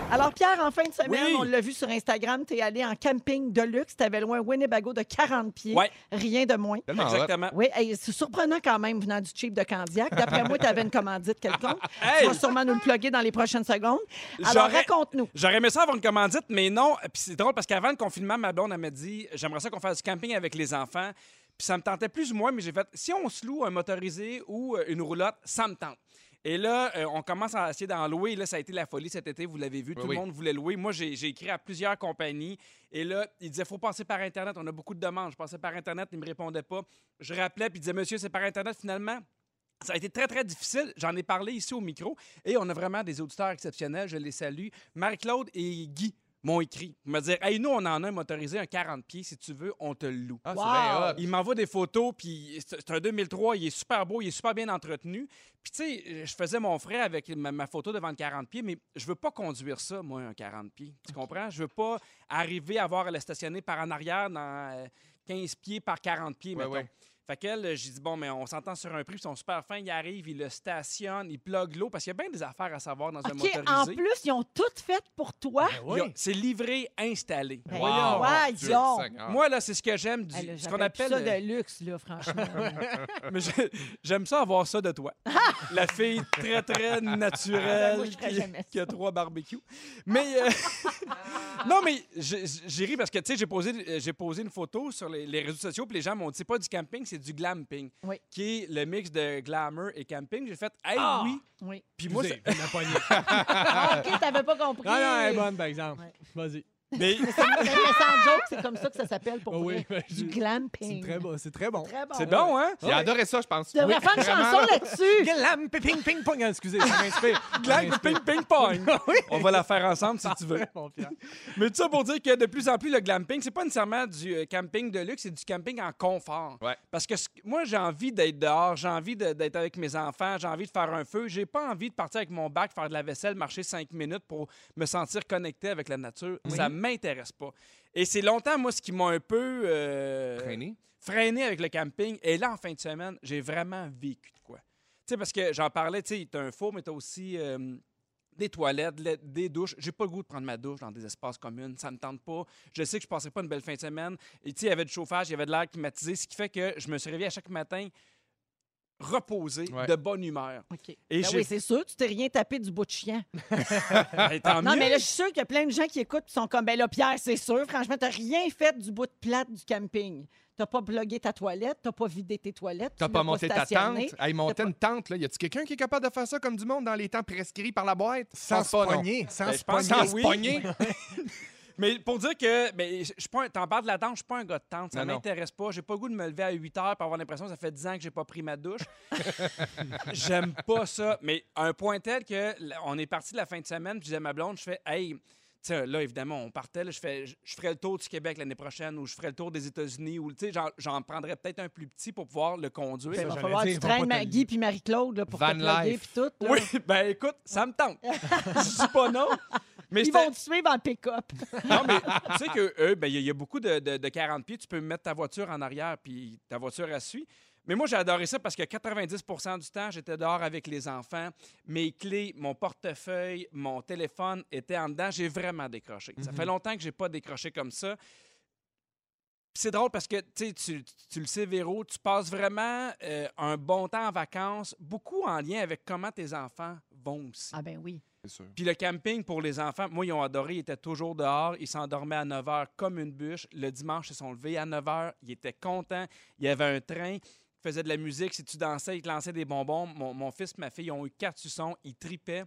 S1: Alors, Pierre, en fin de semaine,
S3: Oui.
S1: on l'a vu sur Instagram, tu es allé en camping de luxe. Tu avais loin Winnebago de 40 pieds.
S3: Ouais.
S1: Rien de moins.
S2: Tellement hot.
S3: Exactement.
S1: Oui, hey, c'est surprenant quand même venant du cheap de Candiac. D'après moi, tu avais une commandite quelconque.
S3: Hey!
S1: Tu vas sûrement nous le plugger dans les prochaines secondes. Alors,
S3: J'aurais-
S1: raconte-nous.
S3: J'aurais aimé ça avoir une commandite, mais non. Puis c'est drôle parce qu'avant le confinement, ma blonde, elle m'a dit j'aimerais ça qu'on fasse du camping avec les enfants. Puis ça me tentait plus ou moins, mais j'ai fait si on se loue un motorisé ou euh, une roulotte, ça me tente. Et là, euh, on commence à essayer d'en louer. Là, ça a été la folie cet été, vous l'avez vu. Tout
S2: oui.
S3: le monde voulait louer. Moi, j'ai écrit à plusieurs compagnies. Et là, ils disaient faut passer par Internet. On a beaucoup de demandes. Je passais par Internet, ils me répondaient pas. Je rappelais, puis ils disaient monsieur, c'est par Internet finalement. Ça a été très, très difficile. J'en ai parlé ici au micro et on a vraiment des auditeurs exceptionnels. Je les salue. Marie-Claude et Guy m'ont écrit pour me dire Hey, nous, on en a un motorisé, un 40 pieds. Si tu veux, on te le loue.
S2: Ah, c'est
S1: Wow.
S2: bien hot.
S3: Il m'envoie des photos, puis c'est un 2003, il est super beau, il est super bien entretenu. Puis tu sais, je faisais mon frère avec ma, ma photo devant le 40 pieds, mais je veux pas conduire ça, moi, un 40 pieds. Tu comprends? Je veux pas arriver à avoir à le stationner par en arrière dans euh, 15 pieds par 40 pieds,
S2: Ouais,
S3: mettons.
S2: ouais.
S3: Fait qu'elle, euh, j'ai dit, bon, mais on s'entend sur un prix, puis ils sont super fins, ils arrivent, ils le stationnent, ils pluguent l'eau, parce qu'il y a bien des affaires à savoir dans un
S1: OK,
S3: motorisé.
S1: en plus, ils ont tout fait pour toi.
S4: Ben oui.
S3: C'est livré, installé.
S1: Ben,
S4: voyons.
S2: Seigneur.
S3: Moi, là, c'est ce que j'aime, du-
S1: là,
S3: ce qu'on appelle...
S1: ça
S3: euh,
S1: de luxe, là, franchement.
S3: Mais j'ai- j'aime ça avoir ça de toi. La fille très, très naturelle
S1: Moi, je ferais
S3: qui, a trois barbecues. Mais euh, non, mais j'ai ri parce que, tu sais, j'ai posé, j'ai posé une photo sur les, les réseaux sociaux, puis les gens m'ont dit, c'est pas du camping, c'est du glamping,
S1: Oui.
S3: qui est le mix de glamour et camping. J'ai fait, hey,
S4: Ah!
S3: oui.
S1: Oui.
S3: Puis moi, c'est-.
S1: Ah, OK, t'avais pas compris.
S4: Non, non, elle est bonne, par exemple.
S1: Ouais.
S4: Vas-y.
S3: Mais
S1: Mais c'est mais sans joke, c'est comme ça que ça s'appelle pour
S4: Ah oui,
S1: vrai.
S4: ben,
S1: Du glamping.
S4: C'est très bon. C'est très bon.
S3: C'est bon, hein?
S2: J'ai adoré ça, je pense.
S1: Tu devrais faire une chanson là-dessus.
S4: Glam, ping, ping, pong. Excusez, ça m'inspire. Ça
S3: Glam,
S4: m'inspire.
S3: ping, ping, pong. On va la faire ensemble si tu veux. Mais tout ça pour dire que de plus en plus, le glamping, c'est pas nécessairement du euh, camping de luxe, c'est du camping en confort.
S2: Ouais.
S3: Parce que moi, j'ai envie d'être dehors, j'ai envie de- d'être avec mes enfants, j'ai envie de faire un feu. J'ai pas envie de partir avec mon bac, faire de la vaisselle, marcher cinq minutes pour me sentir connecté avec la nature. Ça m'intéresse pas. Et c'est longtemps, moi, ce qui m'a un peu euh,
S2: Traîné.
S3: freiné avec le camping. Et là, en fin de semaine, j'ai vraiment vécu de quoi. Tu sais, parce que j'en parlais, tu sais, t'as un four, mais t'as aussi euh, des toilettes, le- des douches. J'ai pas le goût de prendre ma douche dans des espaces communs. Ça me tente pas. Je sais que je passerai pas une belle fin de semaine. Et tu sais, il y avait du chauffage, il y avait de l'air climatisé, ce qui fait que je me suis réveillé à chaque matin reposé,
S5: Ouais.
S3: de bonne humeur.
S1: OK.
S3: Et
S1: Ben oui, c'est sûr, tu t'es rien tapé du bout de chien.
S3: Ben, tant
S1: Non,
S3: mieux.
S1: mais là, je suis sûre qu'il y a plein de gens qui écoutent et sont comme, ben là, Pierre, c'est sûr, franchement, t'as rien fait du bout de plate du camping. T'as pas blogué ta toilette, t'as pas vidé tes toilettes.
S5: T'as pas monté ta tente? Hey, monter une tente, là. Y a-tu quelqu'un qui est capable de faire ça comme du monde dans les temps prescrits par la boîte?
S4: Sans
S5: Pense
S4: se pogner. Sans
S3: Ben,
S4: se
S3: je pense
S4: pogner.
S3: Mais pour dire que, ben, je je suis pas un- t'en parles de la tente, je suis pas un gars de tente, ça
S5: Non, non.
S3: m'intéresse pas. J'ai pas le goût de me lever à 8 heures pour avoir l'impression que ça fait 10 ans que j'ai pas pris ma douche. J'aime pas ça. Mais à un point tel que là, on est parti de la fin de semaine, puis je disais à ma blonde, je fais, hey, tu sais, là, évidemment, on partait, là, je fais, je je ferais le tour du Québec l'année prochaine, ou je ferais le tour des États-Unis, ou, tu sais, j'en- j'en prendrais peut-être un plus petit pour pouvoir le conduire.
S1: Ben, il va
S4: j'allais
S1: falloir que
S4: dire,
S1: tu
S4: ils vont
S1: traînes
S4: pas te
S1: Maggie
S4: le-
S1: puis Marie-Claude là, pour
S5: Van
S1: te plugger
S5: life.
S1: puis tout. là.
S3: Oui, ben écoute, ça me tente. Je dis pas non. Mais
S1: Ils vont te suivre en pick-up.
S3: Non, mais tu sais que eux, ben, il y, a- il y a beaucoup de, de- de 40 pieds. Tu peux mettre ta voiture en arrière, puis ta voiture, elle suit. Mais moi, j'ai adoré ça parce que 90% du temps, j'étais dehors avec les enfants. Mes clés, mon portefeuille, mon téléphone étaient en dedans. J'ai vraiment décroché. Ça fait longtemps que j'ai pas décroché comme ça. C'est drôle parce que tu tu le sais, Véro, tu passes vraiment euh, un bon temps en vacances, beaucoup en lien avec comment tes enfants vont aussi.
S1: Ah ben oui.
S3: Puis le camping pour les enfants, moi, ils ont adoré. Ils étaient toujours dehors. Ils s'endormaient à 9 h comme une bûche. Le dimanche, ils se sont levés à 9 h. Ils étaient contents. Il y avait un train. Ils faisaient de la musique. Si tu dansais, ils te lançaient des bonbons. Mon, fils ma fille, ont eu quatre suçons. Ils tripaient.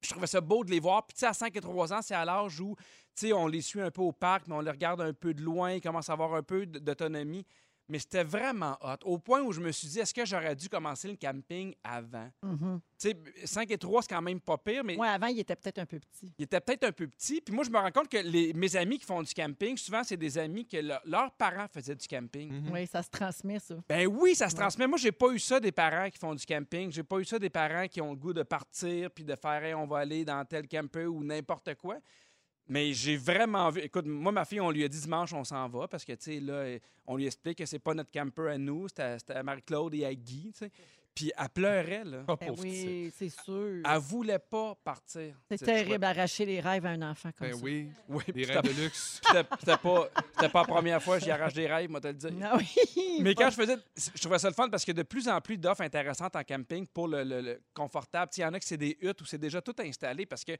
S3: Je trouvais ça beau de les voir. Puis, tu sais, à 5 et 3 ans, c'est à l'âge où, tu sais, on les suit un peu au parc, mais on les regarde un peu de loin. Ils commencent à avoir un peu d'autonomie. Mais c'était vraiment hot. Au point où je me suis dit, est-ce que j'aurais dû commencer le camping avant?
S1: Mhm.
S3: Tu sais, 5 et 3, c'est quand même pas pire, mais
S1: Ouais, avant, il était peut-être un peu petit.
S3: il était peut-être un peu petit. Puis moi, je me rends compte que les, mes amis qui font du camping, souvent, c'est des amis que le- leurs parents faisaient du camping.
S5: Mhm.
S1: Oui, ça se transmet, ça.
S3: Ben oui, ça se transmet. Moi, j'ai pas eu ça des parents qui font du camping. J'ai pas eu ça des parents qui ont le goût de partir puis de faire Hey, on va aller dans tel camper ou n'importe quoi. Mais j'ai vraiment vu. Écoute, moi, ma fille, on lui a dit dimanche, on s'en va parce que, tu sais, là, on lui explique que c'est pas notre camper à nous, c'était à- Marie-Claude et à Guy, tu sais. Puis elle pleurait, là.
S5: Oh,
S1: Ben oui, c'est sûr.
S3: Elle voulait pas partir.
S1: C'est terrible d'arracher les rêves à un enfant comme
S5: Ben
S1: ça.
S5: oui.
S3: Oui,
S5: Des rêves de luxe.
S3: C'était c'était pas, c'était pas la première fois que j'y arrache des rêves, moi, te le dire.
S1: Ah oui.
S3: Mais quand je faisais, je trouvais ça le fun parce qu'il y a de plus en plus d'offres intéressantes en camping pour le, le- le confortable. Tu sais, Il y en a que c'est des huttes où c'est déjà tout installé parce que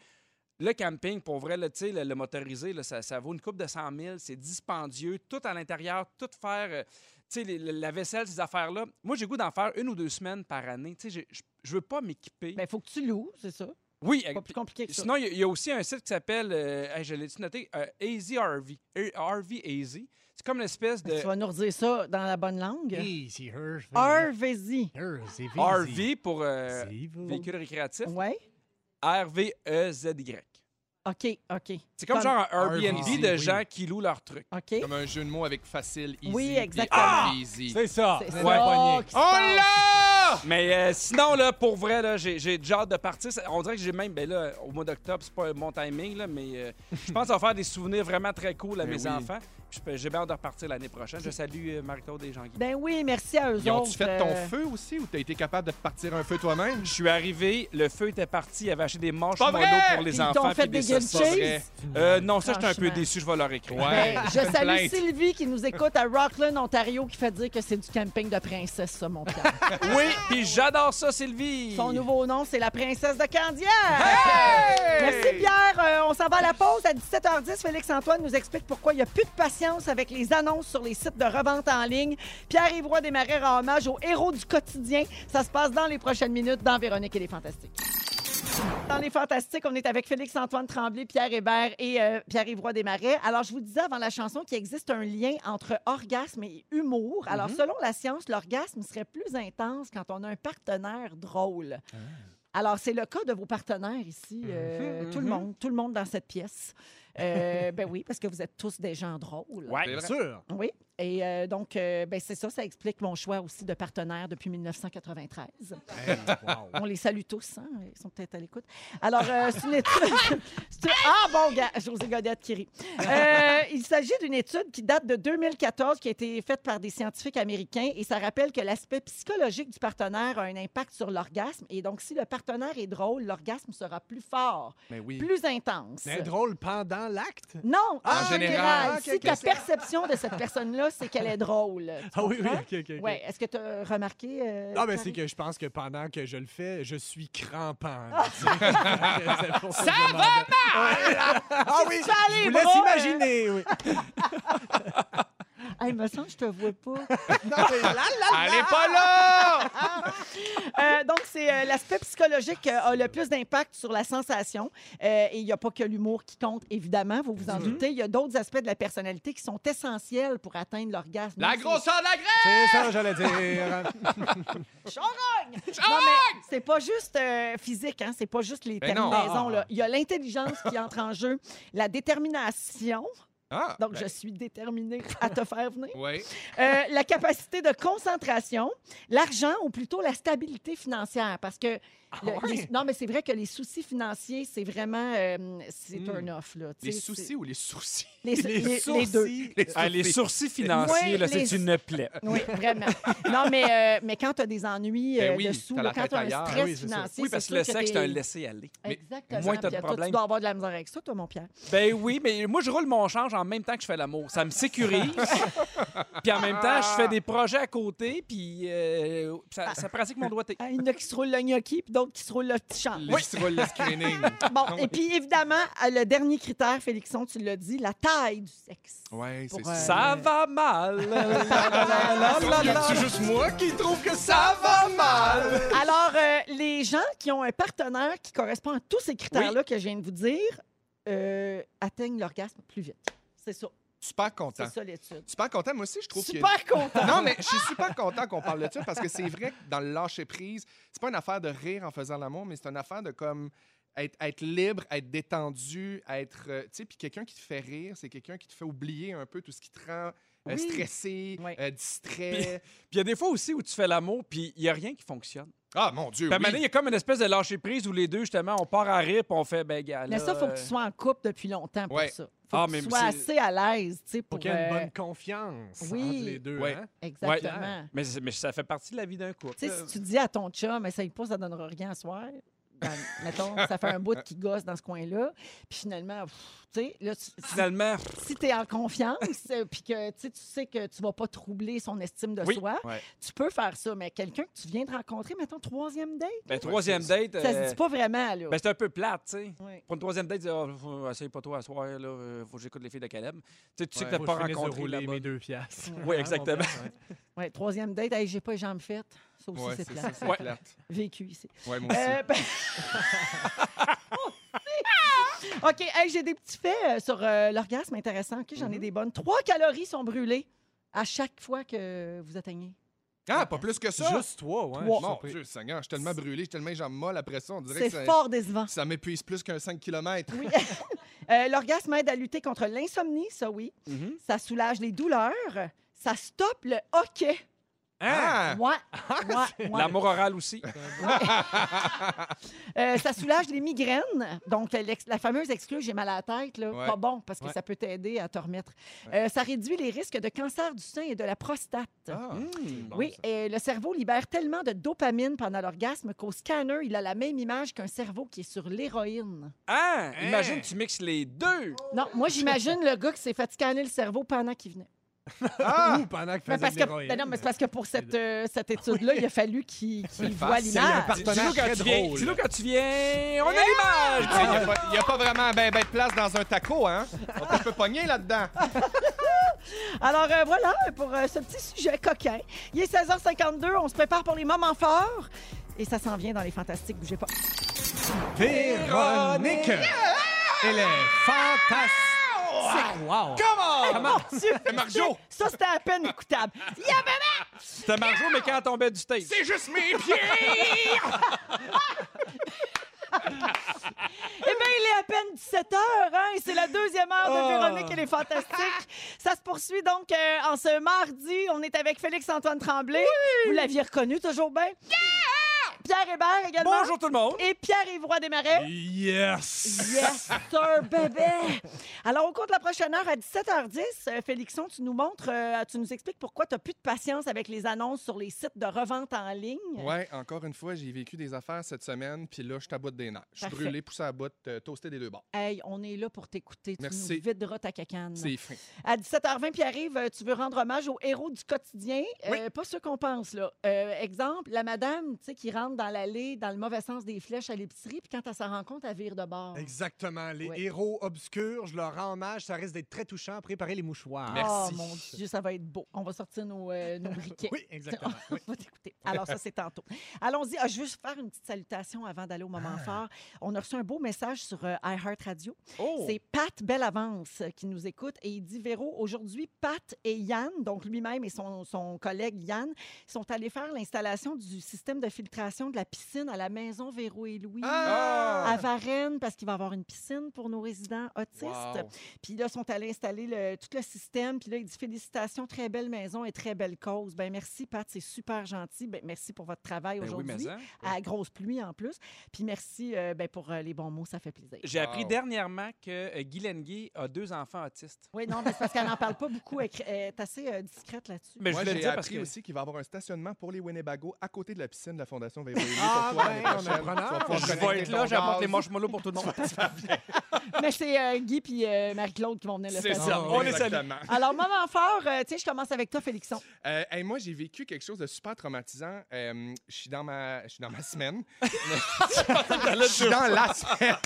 S3: le camping, pour vrai, sais, le, le motorisé, là, ça, ça vaut une coupe de 100 000. C'est dispendieux, tout à l'intérieur, tout faire. euh, tu sais, les- le- la vaisselle, ces affaires-là. Moi, j'ai le goût d'en faire une ou deux semaines par année. Tu sais, je je veux pas m'équiper.
S1: Ben, faut que tu loues, c'est ça.
S3: oui,
S1: Pas plus compliqué que ça.
S3: Sinon, il y a- il y, a aussi un site qui s'appelle, euh, hey, je l'ai-tu noté, euh, AZ RV. Euh, RV AZ. C'est comme l'espèce de
S1: Tu vas nous redire ça dans la bonne langue.
S4: Easy, her.
S1: RVZ.
S4: Easy.
S3: RV pour euh, véhicule récréatif.
S1: Oui.
S3: R-V-E-Z-Y.
S1: OK, OK.
S3: C'est comme
S1: Comme
S3: genre un Airbnb de
S4: oui.
S3: gens qui louent leurs trucs.
S1: OK.
S5: Comme un jeu de mots avec facile, easy.
S1: Oui, exactement.
S5: Ah! Easy.
S4: C'est ça.
S1: C'est
S4: c'est
S1: ça
S4: pogné.
S1: qui se
S5: Oh
S1: passe.
S3: Mais euh, sinon, là, pour vrai, là, j'ai, j'ai déjà hâte de partir. On dirait que j'ai même, ben là, au mois d'octobre, c'est pas mon timing, là, mais euh, je pense à faire des souvenirs vraiment très cool à
S5: Ben
S3: mes
S5: oui.
S3: enfants. Puis j'ai bien hâte de repartir l'année prochaine. Je salue euh, Marie-Claude et Jean-Guy.
S1: Ben oui, merci à eux
S5: Ils ont-tu fait ton
S1: euh,
S5: feu aussi ou t'as été capable de partir un feu toi-même?
S3: Je suis arrivé, le feu était parti, il avait acheté des manches mono pour les
S1: Puis ils
S3: enfants.
S1: t'ont fait
S3: puis
S1: des
S3: des
S1: cheese?
S3: Euh, non, ça, j'étais un peu déçu, je vais leur écrire.
S5: Ouais.
S1: Ben, je salue
S5: Plainte.
S1: Sylvie qui nous écoute à Rockland, Ontario, qui fait dire que c'est du camping de princesse, ça, mon Pierre.
S3: Oui, puis j'adore ça, Sylvie.
S1: Son nouveau nom, c'est la princesse de Candiac. Merci Pierre. Euh, on s'en va à la pause. À 17h10, Félix-Antoine nous explique pourquoi il n'y a plus de patience avec les annonces sur les sites de revente en ligne. Pierre-Yves Roy Desmarais rend hommage aux héros du quotidien. Ça se passe dans les prochaines minutes dans Véronique et les Fantastiques. Dans les Fantastiques, on est avec Félix-Antoine Tremblay, Pierre Hébert et euh, Pierre-Yves Roy Desmarais. Alors, je vous disais avant la chanson qu'il existe un lien entre orgasme et humour. Alors, selon la science, l'orgasme serait plus intense quand on a un partenaire drôle. Alors, c'est le cas de vos partenaires ici, euh, tout le monde, tout le monde dans cette pièce. Euh, ben oui, parce que vous êtes tous des gens drôles.
S3: Ouais.
S4: Bien sûr.
S1: Oui. Et euh, donc, euh, ben c'est ça, ça explique mon choix aussi de partenaire depuis 1993.
S4: Hey, wow.
S1: On les salue tous, hein? Ils sont peut-être à l'écoute. Alors, euh, c'est une étude. Ah, bon, gars, José Godette qui rit. Il s'agit d'une étude qui date de 2014, qui a été faite par des scientifiques américains, et ça rappelle que l'aspect psychologique du partenaire a un impact sur l'orgasme. Et donc, si le partenaire est drôle, l'orgasme sera plus fort,
S5: Mais oui.
S1: plus intense.
S4: C'est drôle pendant l'acte?
S1: Non,
S4: Ah,
S5: en
S1: général.
S5: général.
S4: Ok,
S1: si
S4: ok,
S1: ta perception de cette personne-là, c'est qu'elle est drôle.
S4: Ah oui, oui, ok, ok.
S1: Ouais. Est-ce que tu as remarqué. euh,
S4: Ah, ben
S1: Charlie?
S4: c'est que je pense que pendant que je le fais, je suis crampant. là, tu sais. ça va mal! Ah oui, je vous laisse imaginer, oui.
S1: Hey, me semble que je te vois pas.
S4: Non, mais là, là,
S5: Elle est pas là!
S1: Euh, donc, c'est euh, l'aspect psychologique euh, a le plus d'impact sur la sensation. Euh, et il n'y a pas que l'humour qui compte, évidemment, vous vous en doutez. Il y a d'autres aspects de la personnalité qui sont essentiels pour atteindre l'orgasme.
S5: La grosseur de la graisse!
S4: C'est ça, j'allais dire.
S1: Charogne! Non, mais c'est pas juste euh, physique, hein? C'est pas juste les
S5: Ben non.
S1: terminaisons. là. Il y a l'intelligence qui entre en jeu, la détermination.
S5: Ah,
S1: Donc,
S5: ben,
S1: je suis déterminée à te faire venir.
S5: Oui.
S1: Euh, la capacité de concentration, l'argent ou plutôt la stabilité financière. Parce que. Le-
S4: ouais?
S1: les- non, mais c'est vrai que les soucis financiers, c'est vraiment. euh, c'est
S4: Hmm.
S1: un off. Là, tu
S5: Les soucis ou les sourcils?
S1: Les, les- les deux.
S4: sourcils.
S3: Ah, les sourcils financiers, là, c'est une plaie.
S1: Oui, vraiment. Non, mais, euh, mais quand tu as des ennuis
S5: Ben
S1: euh,
S5: oui,
S1: dessous,
S5: t'as
S1: là,
S5: la
S1: quand tu as un
S5: ailleurs.
S1: stress
S4: Oui,
S1: financier.
S3: Oui, parce que le sexe, c'est un laisser-aller.
S1: Exactement.
S3: moins t'as de
S1: Puis, toi,
S3: problème.
S1: Tu dois avoir de la misère avec ça, toi, mon Pierre.
S3: Ben oui, mais moi, je roule mon change en même temps que je fais l'amour. Ça me sécurise. puis en même temps, je fais des projets à côté, puis ça, ça pratique mon doigté.
S1: Ah, Il y en a qui se roulent le gnocchi, puis d'autres qui se roulent le petit champ.
S5: Qui se roulent le screening.
S1: Bon, et puis évidemment, le dernier critère, Félixon, tu l'as dit, la taille du sexe.
S5: Ouais, c'est
S1: Pour, euh,
S5: ça.
S3: Ça va mal.
S5: C'est juste moi qui trouve que ça va mal!
S1: Alors, euh, les gens qui ont un partenaire qui correspond à tous ces critères-là que je viens de vous dire euh, atteignent l'orgasme plus vite. C'est ça.
S5: Super content.
S1: C'est ça l'étude.
S5: Super content. Moi aussi, je trouve que...
S1: Super content.
S5: Non, mais je suis super content qu'on parle de ça parce que c'est vrai que dans le lâcher prise, c'est pas une affaire de rire en faisant l'amour, mais c'est une affaire de comme être, être libre, être détendu, être. euh, tu sais, puis quelqu'un qui te fait rire, c'est quelqu'un qui te fait oublier un peu tout ce qui te rend euh,
S1: Oui.
S5: stressé,
S1: Oui.
S5: euh, distrait.
S3: Puis il y a des fois aussi où tu fais l'amour, puis il n'y a rien qui fonctionne.
S5: Ah, mon Dieu, oui.
S3: donné, il y a comme une espèce de lâcher-prise où les deux, justement, on part à rire, puis on fait, ben, gars,
S1: Mais ça, il faut que tu sois en couple depuis longtemps pour
S5: Ouais.
S1: ça. Faut
S3: Ah,
S1: que
S3: mais
S1: tu sois
S3: c'est-
S1: assez à l'aise, tu sais, pour...
S4: Pour qu'il y ait une
S1: euh,
S4: bonne confiance
S1: oui.
S4: entre les deux. Hein?
S3: Ouais.
S1: Exactement.
S3: Mais, c'est- mais ça fait partie de la vie d'un couple.
S1: Tu sais, si tu dis à ton chum, essaye pas, ça donnera rien à soir. Mettons, ça fait un bout qui gosse dans ce coin-là. Puis finalement, tu sais, là, tu-
S3: Finalement,
S1: si tu es en confiance, euh, puis que tu sais, que tu vas pas troubler son estime de
S3: Oui.
S1: soi,
S5: Ouais.
S1: tu peux faire ça. Mais quelqu'un que tu viens de rencontrer, mettons, troisième date,
S3: ben, troisième date,
S1: ça se
S3: euh,
S1: dit pas vraiment, là.
S3: ben, c'est un peu plate, tu sais.
S1: Oui.
S3: Pour une troisième date, dire, Ah, faut- essaye pas toi à soir, là, euh, faut que j'écoute les filles de Caleb. Tu sais, tu sais que t'as pas
S4: de
S3: rencontré
S4: rouler
S3: bonne.
S4: mes deux piastres.
S3: Oui, exactement.
S4: Ouais,
S1: troisième date, hey, j'ai pas les jambes faites. Ça aussi,
S5: Ouais,
S1: c'est
S5: ça, c'est
S3: Ouais.
S5: plate.
S1: Vécu ici.
S5: Ouais, moi aussi.
S1: Euh, ben- OK, hey, j'ai des petits faits euh, sur euh, l'orgasme intéressants. OK, j'en ai des bonnes. Trois calories sont brûlées à chaque fois que vous atteignez.
S5: Ah, pas plus que ça?
S4: Juste toi, ouais.
S1: Trois.
S4: je suis
S5: Mon. Dieu, Seigneur, je suis tellement brûlé, je suis tellement jambes molles après ça. On dirait
S1: C'est
S5: que
S1: fort décevant.
S5: ça m'épuise plus qu'un 5 km.
S1: Oui. Euh, L'orgasme aide à lutter contre l'insomnie, ça oui.
S3: Mhm.
S1: Ça soulage les douleurs. Ça stoppe le hockey.
S5: Ah!
S1: Ouais. ouais, ouais.
S3: L'amour oral aussi.
S1: Euh, ça soulage les migraines. Donc, l'ex- la fameuse excuse j'ai mal à la tête, là,
S5: Ouais.
S1: pas bon parce que
S4: Ouais.
S1: ça peut t'aider à te remettre. Euh, ça réduit les risques de cancer du sein et de la prostate.
S5: Ah.
S3: Hmm.
S1: oui, et le cerveau libère tellement de dopamine pendant l'orgasme qu'au scanner, il a la même image qu'un cerveau qui est sur l'héroïne.
S3: Ah!
S4: Hein?
S3: Imagine, tu mixes les deux.
S1: Non, moi, j'imagine le gars qui s'est fait scanner le cerveau pendant qu'il venait.
S5: Ah!
S4: Ou pendant qu'il
S1: Mais
S4: faisait
S1: parce
S4: de
S1: que,
S4: l'héroïne.
S1: ben non, mais c'est parce que pour cette, euh, cette étude-là, il a fallu qu'il qu'il voit
S5: facile.
S1: l'image.
S4: partenaire
S3: Dis-nous quand,
S4: très
S3: tu viens-
S4: drôle.
S3: dis-nous quand tu viens. On a l'image!
S5: Il n'y a, pas- y a pas vraiment ben, ben de place dans un taco, hein? On peut pogner là-dedans.
S1: Alors euh, voilà pour euh, ce petit sujet coquin. Il est 16h52, on se prépare pour les moments forts. Et ça s'en vient dans les fantastiques, bougez pas.
S4: Véronique! Elle est fantastique! Wow!
S1: Hey, mon Dieu!
S5: Marjo!
S1: Ça, c'était à peine écoutable. Yeah, bébé!
S3: C'était Marjo, mais quand elle tombait du stage.
S5: C'est juste mes pieds!
S1: Eh bien, il est à peine 17 heures, hein? et c'est la deuxième heure de
S4: Oh.
S1: Véronique, elle est fantastique. Ça se poursuit donc euh, en ce mardi. On est avec Félix-Antoine Tremblay. Vous l'aviez reconnu toujours bien? Pierre Hébert également.
S3: Bonjour tout le monde.
S1: Et Pierre-Yves Roy Desmarais.
S4: Yes!
S1: Yes, sir, bébé! Alors, au cours de la prochaine heure, à 17h10, euh, Félixon, tu nous montres, euh, tu nous expliques pourquoi tu n'as plus de patience avec les annonces sur les sites de revente en ligne.
S5: Ouais, encore une fois, j'ai vécu des affaires cette semaine, puis là, je bout des nerfs. Je suis
S1: Parfait.
S5: brûlé, poussé à bout, euh, toasté des deux bords.
S1: Hey, on est là pour t'écouter. Tu
S5: Merci.
S1: nous videras ta cacane.
S5: C'est fin.
S1: À 17h20, Pierre-Yves, euh, tu veux rendre hommage aux héros du quotidien. Euh, pas ceux qu'on pense, là. Euh, exemple, la madame, tu sais, qui rentre dans l'allée, dans le mauvais sens des flèches à l'épicerie, puis quand elle s'en rend compte, elle vire de bord.
S4: Exactement. Les
S1: Ouais.
S4: héros obscurs, je leur rends hommage. Ça risque d'être très touchant. Préparez les mouchoirs.
S5: Merci.
S1: Oh mon Dieu, ça va être beau. On va sortir nos, euh, nos briquets.
S4: Oui, exactement. Oui.
S1: On va t'écouter. Alors, ça, c'est tantôt. Allons-y. Ah, je veux juste faire une petite salutation avant d'aller au moment fort. On a reçu un beau message sur euh, iHeartRadio.
S3: Oh.
S1: C'est Pat Bellavance euh, qui nous écoute et il dit Véro, aujourd'hui, Pat et Yann, donc lui-même et son, son collègue Yann, sont allés faire l'installation du système de filtration de la piscine à la maison Véro et Louis.
S5: Ah!
S1: À Varennes, parce qu'il va y avoir une piscine pour nos résidents autistes.
S5: Wow.
S1: Puis là, ils sont allés installer le- tout le système. Puis là, il dit félicitations, très belle maison et très belle cause. Ben merci, Pat, c'est super gentil. Ben, merci pour votre travail
S3: Ben oui,
S1: aujourd'hui.
S3: mais hein.
S1: à grosse pluie en plus. Puis merci euh, ben, pour euh, les bons mots, ça fait plaisir.
S3: J'ai appris
S5: Wow.
S3: dernièrement que euh, Guy Lenguet a deux enfants autistes.
S1: Oui, non, mais c'est parce qu'elle n'en parle pas beaucoup. Elle est assez euh, discrète là-dessus.
S3: Mais
S5: Moi,
S3: je voulais
S5: j'ai appris
S3: parce que
S5: aussi qu'il va y avoir un stationnement pour les Winnebago à côté de la piscine de la Fondation Véro
S4: Ah,
S5: pour toi
S4: ben, on est preneur.
S3: Je vais être là, j'apporte les marshmallows pour tout le monde.
S1: Mais c'est euh, Guy puis euh, Marie-Claude qui vont venir le
S3: C'est
S1: stationner.
S3: ça,
S4: Ah,
S3: on les salue.
S1: Alors, moment fort, euh, tiens, je commence avec toi, Félixon.
S5: Hey, moi, j'ai vécu quelque chose de super traumatisant. Je suis dans ma, je suis dans ma semaine. Je suis dans la semaine.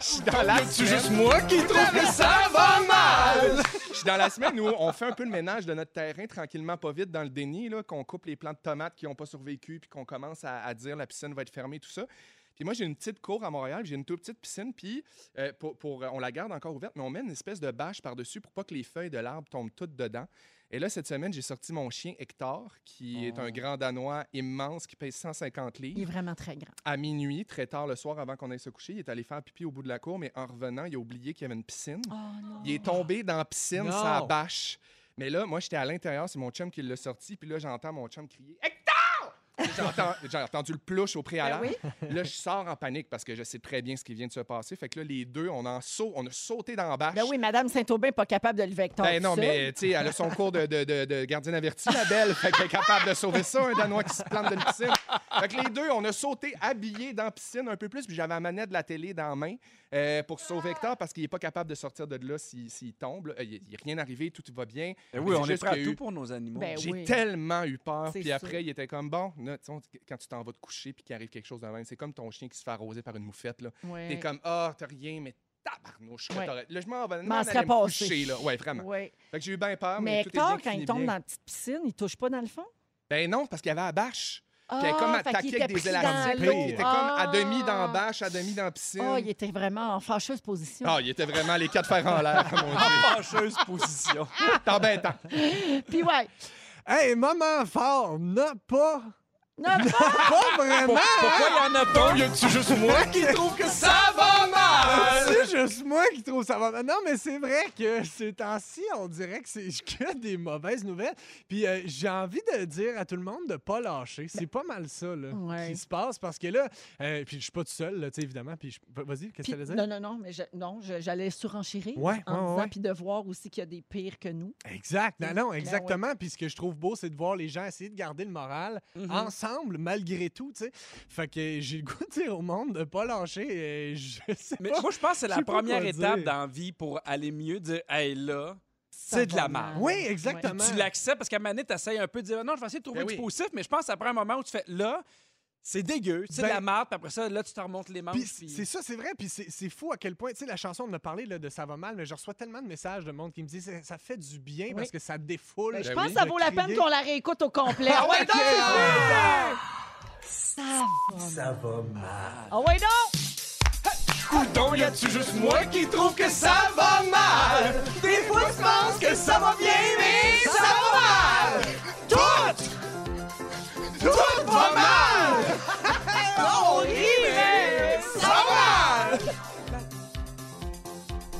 S5: Je suis dans la
S2: C'est
S5: semaine.
S2: juste moi qui trouve que ça va mal.
S5: Je suis dans la semaine où on fait un peu le ménage de notre terrain tranquillement, pas vite, dans le déni, là, qu'on coupe les plants de tomates qui n'ont pas survécu, puis qu'on commence à, à dire la piscine va être fermée, tout ça. Puis moi, j'ai une petite cour à Montréal, j'ai une toute petite piscine, puis euh, pour, pour- on la garde encore ouverte, mais on met une espèce de bâche par-dessus pour pas que les feuilles de l'arbre tombent toutes dedans. Et là, cette semaine, j'ai sorti mon chien Hector, qui est un grand Danois immense, qui pèse 150
S1: Il est
S5: livres.
S1: vraiment très grand.
S5: À minuit, très tard le soir, avant qu'on aille se coucher, il est allé faire pipi au bout de la cour, mais en revenant, il a oublié qu'il y avait une piscine.
S1: Oh non.
S5: Il est tombé dans la piscine, ça bâche. Mais là, moi, j'étais à l'intérieur, c'est mon chum qui l'a sorti, puis là, j'entends mon chum crier Hector! J'ai entendu, le plouche au préalable.
S1: Ben
S5: Là, je sors en panique parce que je sais très bien ce qui vient de se passer. Fait que là, les deux, on, en sau- on a sauté dans la bâche.
S1: Ben oui, Madame Saint-Aubin n'est pas capable de le vecteur.
S5: Ben non, mais tu sais, elle a son cours de, de, de, de gardienne avertie, la belle. Fait qu'elle est capable de sauver ça, un Danois qui se plante dans une piscine. Fait que les deux, on a sauté habillés dans la piscine un peu plus, puis j'avais la manette de la télé dans la main euh, pour sauver Hector parce qu'il n'est pas capable de sortir de là s'il s'il tombe. là. Il n'est rien arrivé, tout va bien.
S3: Eh oui, on est prêt à tout pour nos animaux.
S1: Ben
S5: J'ai
S1: oui.
S5: tellement eu peur.
S1: C'est
S5: Puis
S1: sûr.
S5: après, il était comme bon, là, quand tu t'en vas te coucher puis qu'il arrive quelque chose de même, c'est comme ton chien qui se fait arroser par une moufette. Là.
S1: Ouais.
S5: T'es comme ah, t'as rien, mais tabarnouche.
S1: Ouais.
S5: Là, je m'en vais
S1: M'en
S5: me
S1: passé.
S5: coucher. Là. Ouais, vraiment.
S1: Ouais.
S5: Fait que j'ai eu bien peur, mais,
S1: Mais
S5: tout est bien
S1: Hector,
S5: qui
S1: quand il tombe
S5: bien.
S1: dans la petite piscine, il touche pas dans le fond?
S5: Ben non, parce qu'il y avait la bâche. Puis elle est
S1: Ah,
S5: comme
S1: était
S5: avec des élastiques. qu'il était comme à
S1: Ah.
S5: demi dans la bâche, à demi dans la piscine.
S1: Oh, il était vraiment en fâcheuse position.
S5: Ah, il était vraiment les quatre fers en l'air, comme on dit.
S3: Fâcheuse position.
S5: T'es embêtant.
S1: Puis ouais.
S4: Hey, moment fort, n'a pas.
S1: Non, pas-
S4: Pas vraiment!
S3: Pourquoi il y en a pas?
S2: Y a-tu juste moi qui trouve que ça va mal?
S4: C'est juste moi qui trouve ça va. Non, mais c'est vrai que ces temps-ci, on dirait que c'est que des mauvaises nouvelles. Puis euh, j'ai envie de dire à tout le monde de pas lâcher. C'est pas mal ça là,
S1: Ouais.
S4: qui se passe parce que là, euh, puis je suis pas tout seul, là, tu sais, évidemment. Puis je- vas-y, qu'est-ce que tu allais dire?
S1: non, non, non, mais je- non, j'allais surenchérir
S4: Ouais,
S1: en
S4: ouais,
S1: disant,
S4: ouais.
S1: puis de voir aussi qu'il y a des pires que nous.
S4: Exact. Non,
S1: Ben
S4: non,
S1: ouais.
S4: exactement. Puis ce que je trouve beau, c'est de voir les gens essayer de garder le moral
S3: Mhm.
S4: ensemble, malgré tout, tu sais. Fait que j'ai le goût de dire au monde de pas lâcher. Et je sais
S3: Mais
S4: pas.
S3: moi, je pense que c'est la première étape dans la vie pour aller mieux, dire Hey là, c'est de la merde.
S4: Oui, exactement.
S3: Tu l'acceptes parce qu'à un moment donné, tu essaies un peu de dire non, je vais essayer de trouver
S5: Ben
S3: du
S5: oui.
S3: positif, mais je pense que ça prend un moment où tu fais là, c'est dégueu, c'est
S4: Ben-
S3: de la merde, puis après ça, là, tu te remontes les manches.
S4: Puis c'est ça, c'est vrai. Puis c'est c'est fou à quel point, tu sais, la chanson, on a parlé là, de Ça va mal, mais je reçois tellement de messages de monde qui me disent ça, fait du bien
S1: Oui.
S4: parce que ça défoule.
S1: Ben, je
S5: Ben
S1: pense
S5: oui.
S1: que ça vaut la peine qu'on la réécoute au complet.
S5: Ah ouais, donc!
S1: Ça va.
S2: Ça va mal.
S1: Ah ouais, non!
S2: Coudon, y a-tu juste moi qui trouve que ça va mal? Des fois, je pense que ça va bien, mais ça va mal! Tout! Tout va mal! On rit, mais ça va mal!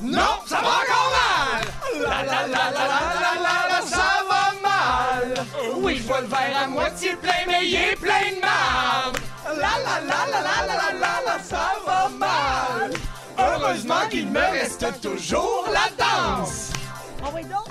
S2: Non, ça va encore mal! La la la la la la la la, ça va mal! Oui, je vois le verre à moitié plein, mais il est plein de marde! La la la la la la la la, ça va mal. Heureusement qu'il me reste toujours la danse.
S1: Ah oui, donc!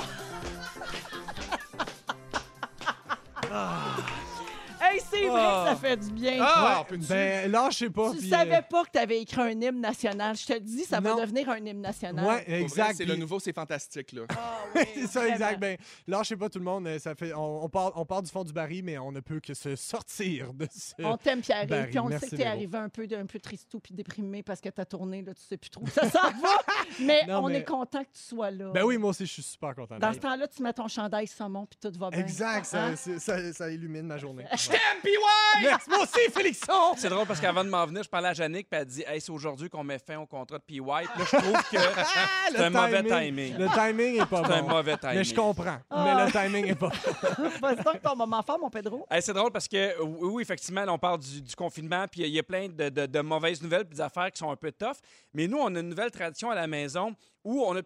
S1: Hey, c'est vrai que ça fait du bien.
S5: Ah,
S4: Ouais, ben, lâchez pas.
S1: tu
S4: puis,
S1: savais
S4: euh,
S1: pas que tu avais écrit un hymne national. Je te le dis, ça
S4: Non.
S1: va devenir un hymne national.
S4: Ouais,
S5: Pour vrai,
S4: exact.
S5: C'est le
S4: puis-
S5: nouveau, c'est fantastique, là.
S1: Ah oui,
S4: c'est ça,
S1: vraiment.
S4: exact. Ben, lâchez pas tout le monde. euh, Ça fait, on, on part, on part du fond du baril, mais on ne peut que se sortir de ce.
S1: On t'aime, Pierre,
S4: Barry,
S1: puis on le
S4: merci,
S1: sait que t'es
S4: Véro.
S1: arrivé un peu, un peu tristou puis déprimé parce que t'as tourné, là, tu sais plus trop où ça s'en va. Mais
S4: Non,
S1: on
S4: mais-
S1: est content que tu sois là.
S4: Ben oui, moi aussi, je suis super content.
S1: Dans ce temps-là, tu mets ton chandail saumon puis tout va bien.
S4: Exact, ça,
S1: Hein?
S4: c'est- ça, ça illumine ma journée.
S5: MPY!
S4: Merci, moi aussi, Félixon!
S3: C'est drôle parce qu'avant de m'en venir, je parlais à Jannick, puis elle dit Hey, c'est aujourd'hui qu'on met fin au contrat de PY. Puis là, je trouve que c'est un mauvais timing.
S4: Le timing est pas
S3: C'est un
S4: bon.
S3: mauvais timing.
S4: Mais je comprends.
S1: Ah.
S4: Mais le timing est pas bon.
S1: Vas-y donc ton moment fort, mon Pedro.
S3: Hey, c'est drôle parce que, oui, oui, effectivement, là, on parle du, du confinement, puis il y a plein de, de- de mauvaises nouvelles, puis des affaires qui sont un peu tough. Mais nous, on a une nouvelle tradition à la maison où on a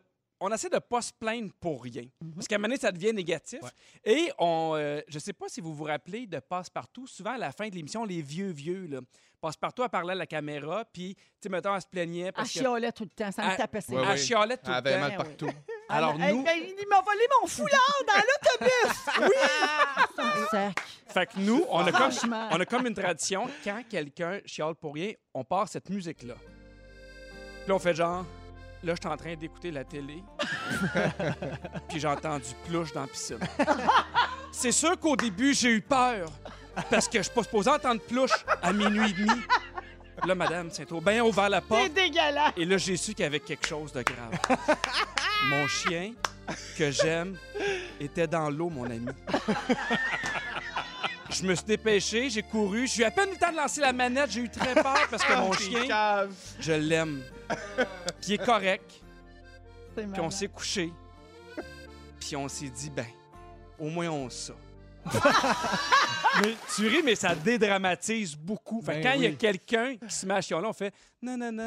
S3: on essaie de pas se plaindre pour rien. Parce qu'à un moment donné, ça devient négatif. Et on, euh, je sais pas si vous vous rappelez de Passe-Partout. Souvent, à la fin de l'émission, les vieux, vieux, là, Passe-Partout, elle parlait à la caméra, puis, tu sais, mettons, elle se plaignait
S1: Elle
S3: parce
S1: chialait tout le temps, ça me tapait
S5: ouais,
S3: Elle chialait tout
S5: Elle
S3: le
S5: avait
S3: temps.
S5: mal partout.
S3: Alors,
S1: Ah,
S3: nous...
S1: il m'a volé mon foulard dans l'autobus! Oui! Sac.
S3: Fait que nous, on a, comme, on a comme une tradition, quand quelqu'un chiale pour rien, on part cette musique-là. Puis là, on fait genre, là, je suis en train d'écouter la télé, puis j'ai entendu plouche dans la piscine. C'est sûr qu'au début, j'ai eu peur, parce que je suis pas supposé entendre plouche à minuit et demi. Là, madame Saint-Aubin a ouvert la
S1: C'est
S3: porte,
S1: dégueulasse!
S3: et là, j'ai su qu'il y avait quelque chose de grave. Mon chien, que j'aime, était dans l'eau, mon ami. Je me suis dépêché, j'ai couru. J'ai eu à peine eu le temps de lancer la manette. J'ai eu très peur parce que mon chien, je l'aime. Il est correct.
S1: C'est
S3: Puis on s'est couché. Puis on s'est dit, ben, au moins on ça. mais tu ris, mais ça dédramatise beaucoup. Fait que
S4: Ben
S3: quand il y a
S4: oui.
S3: quelqu'un qui se met à chialer, on fait nanana,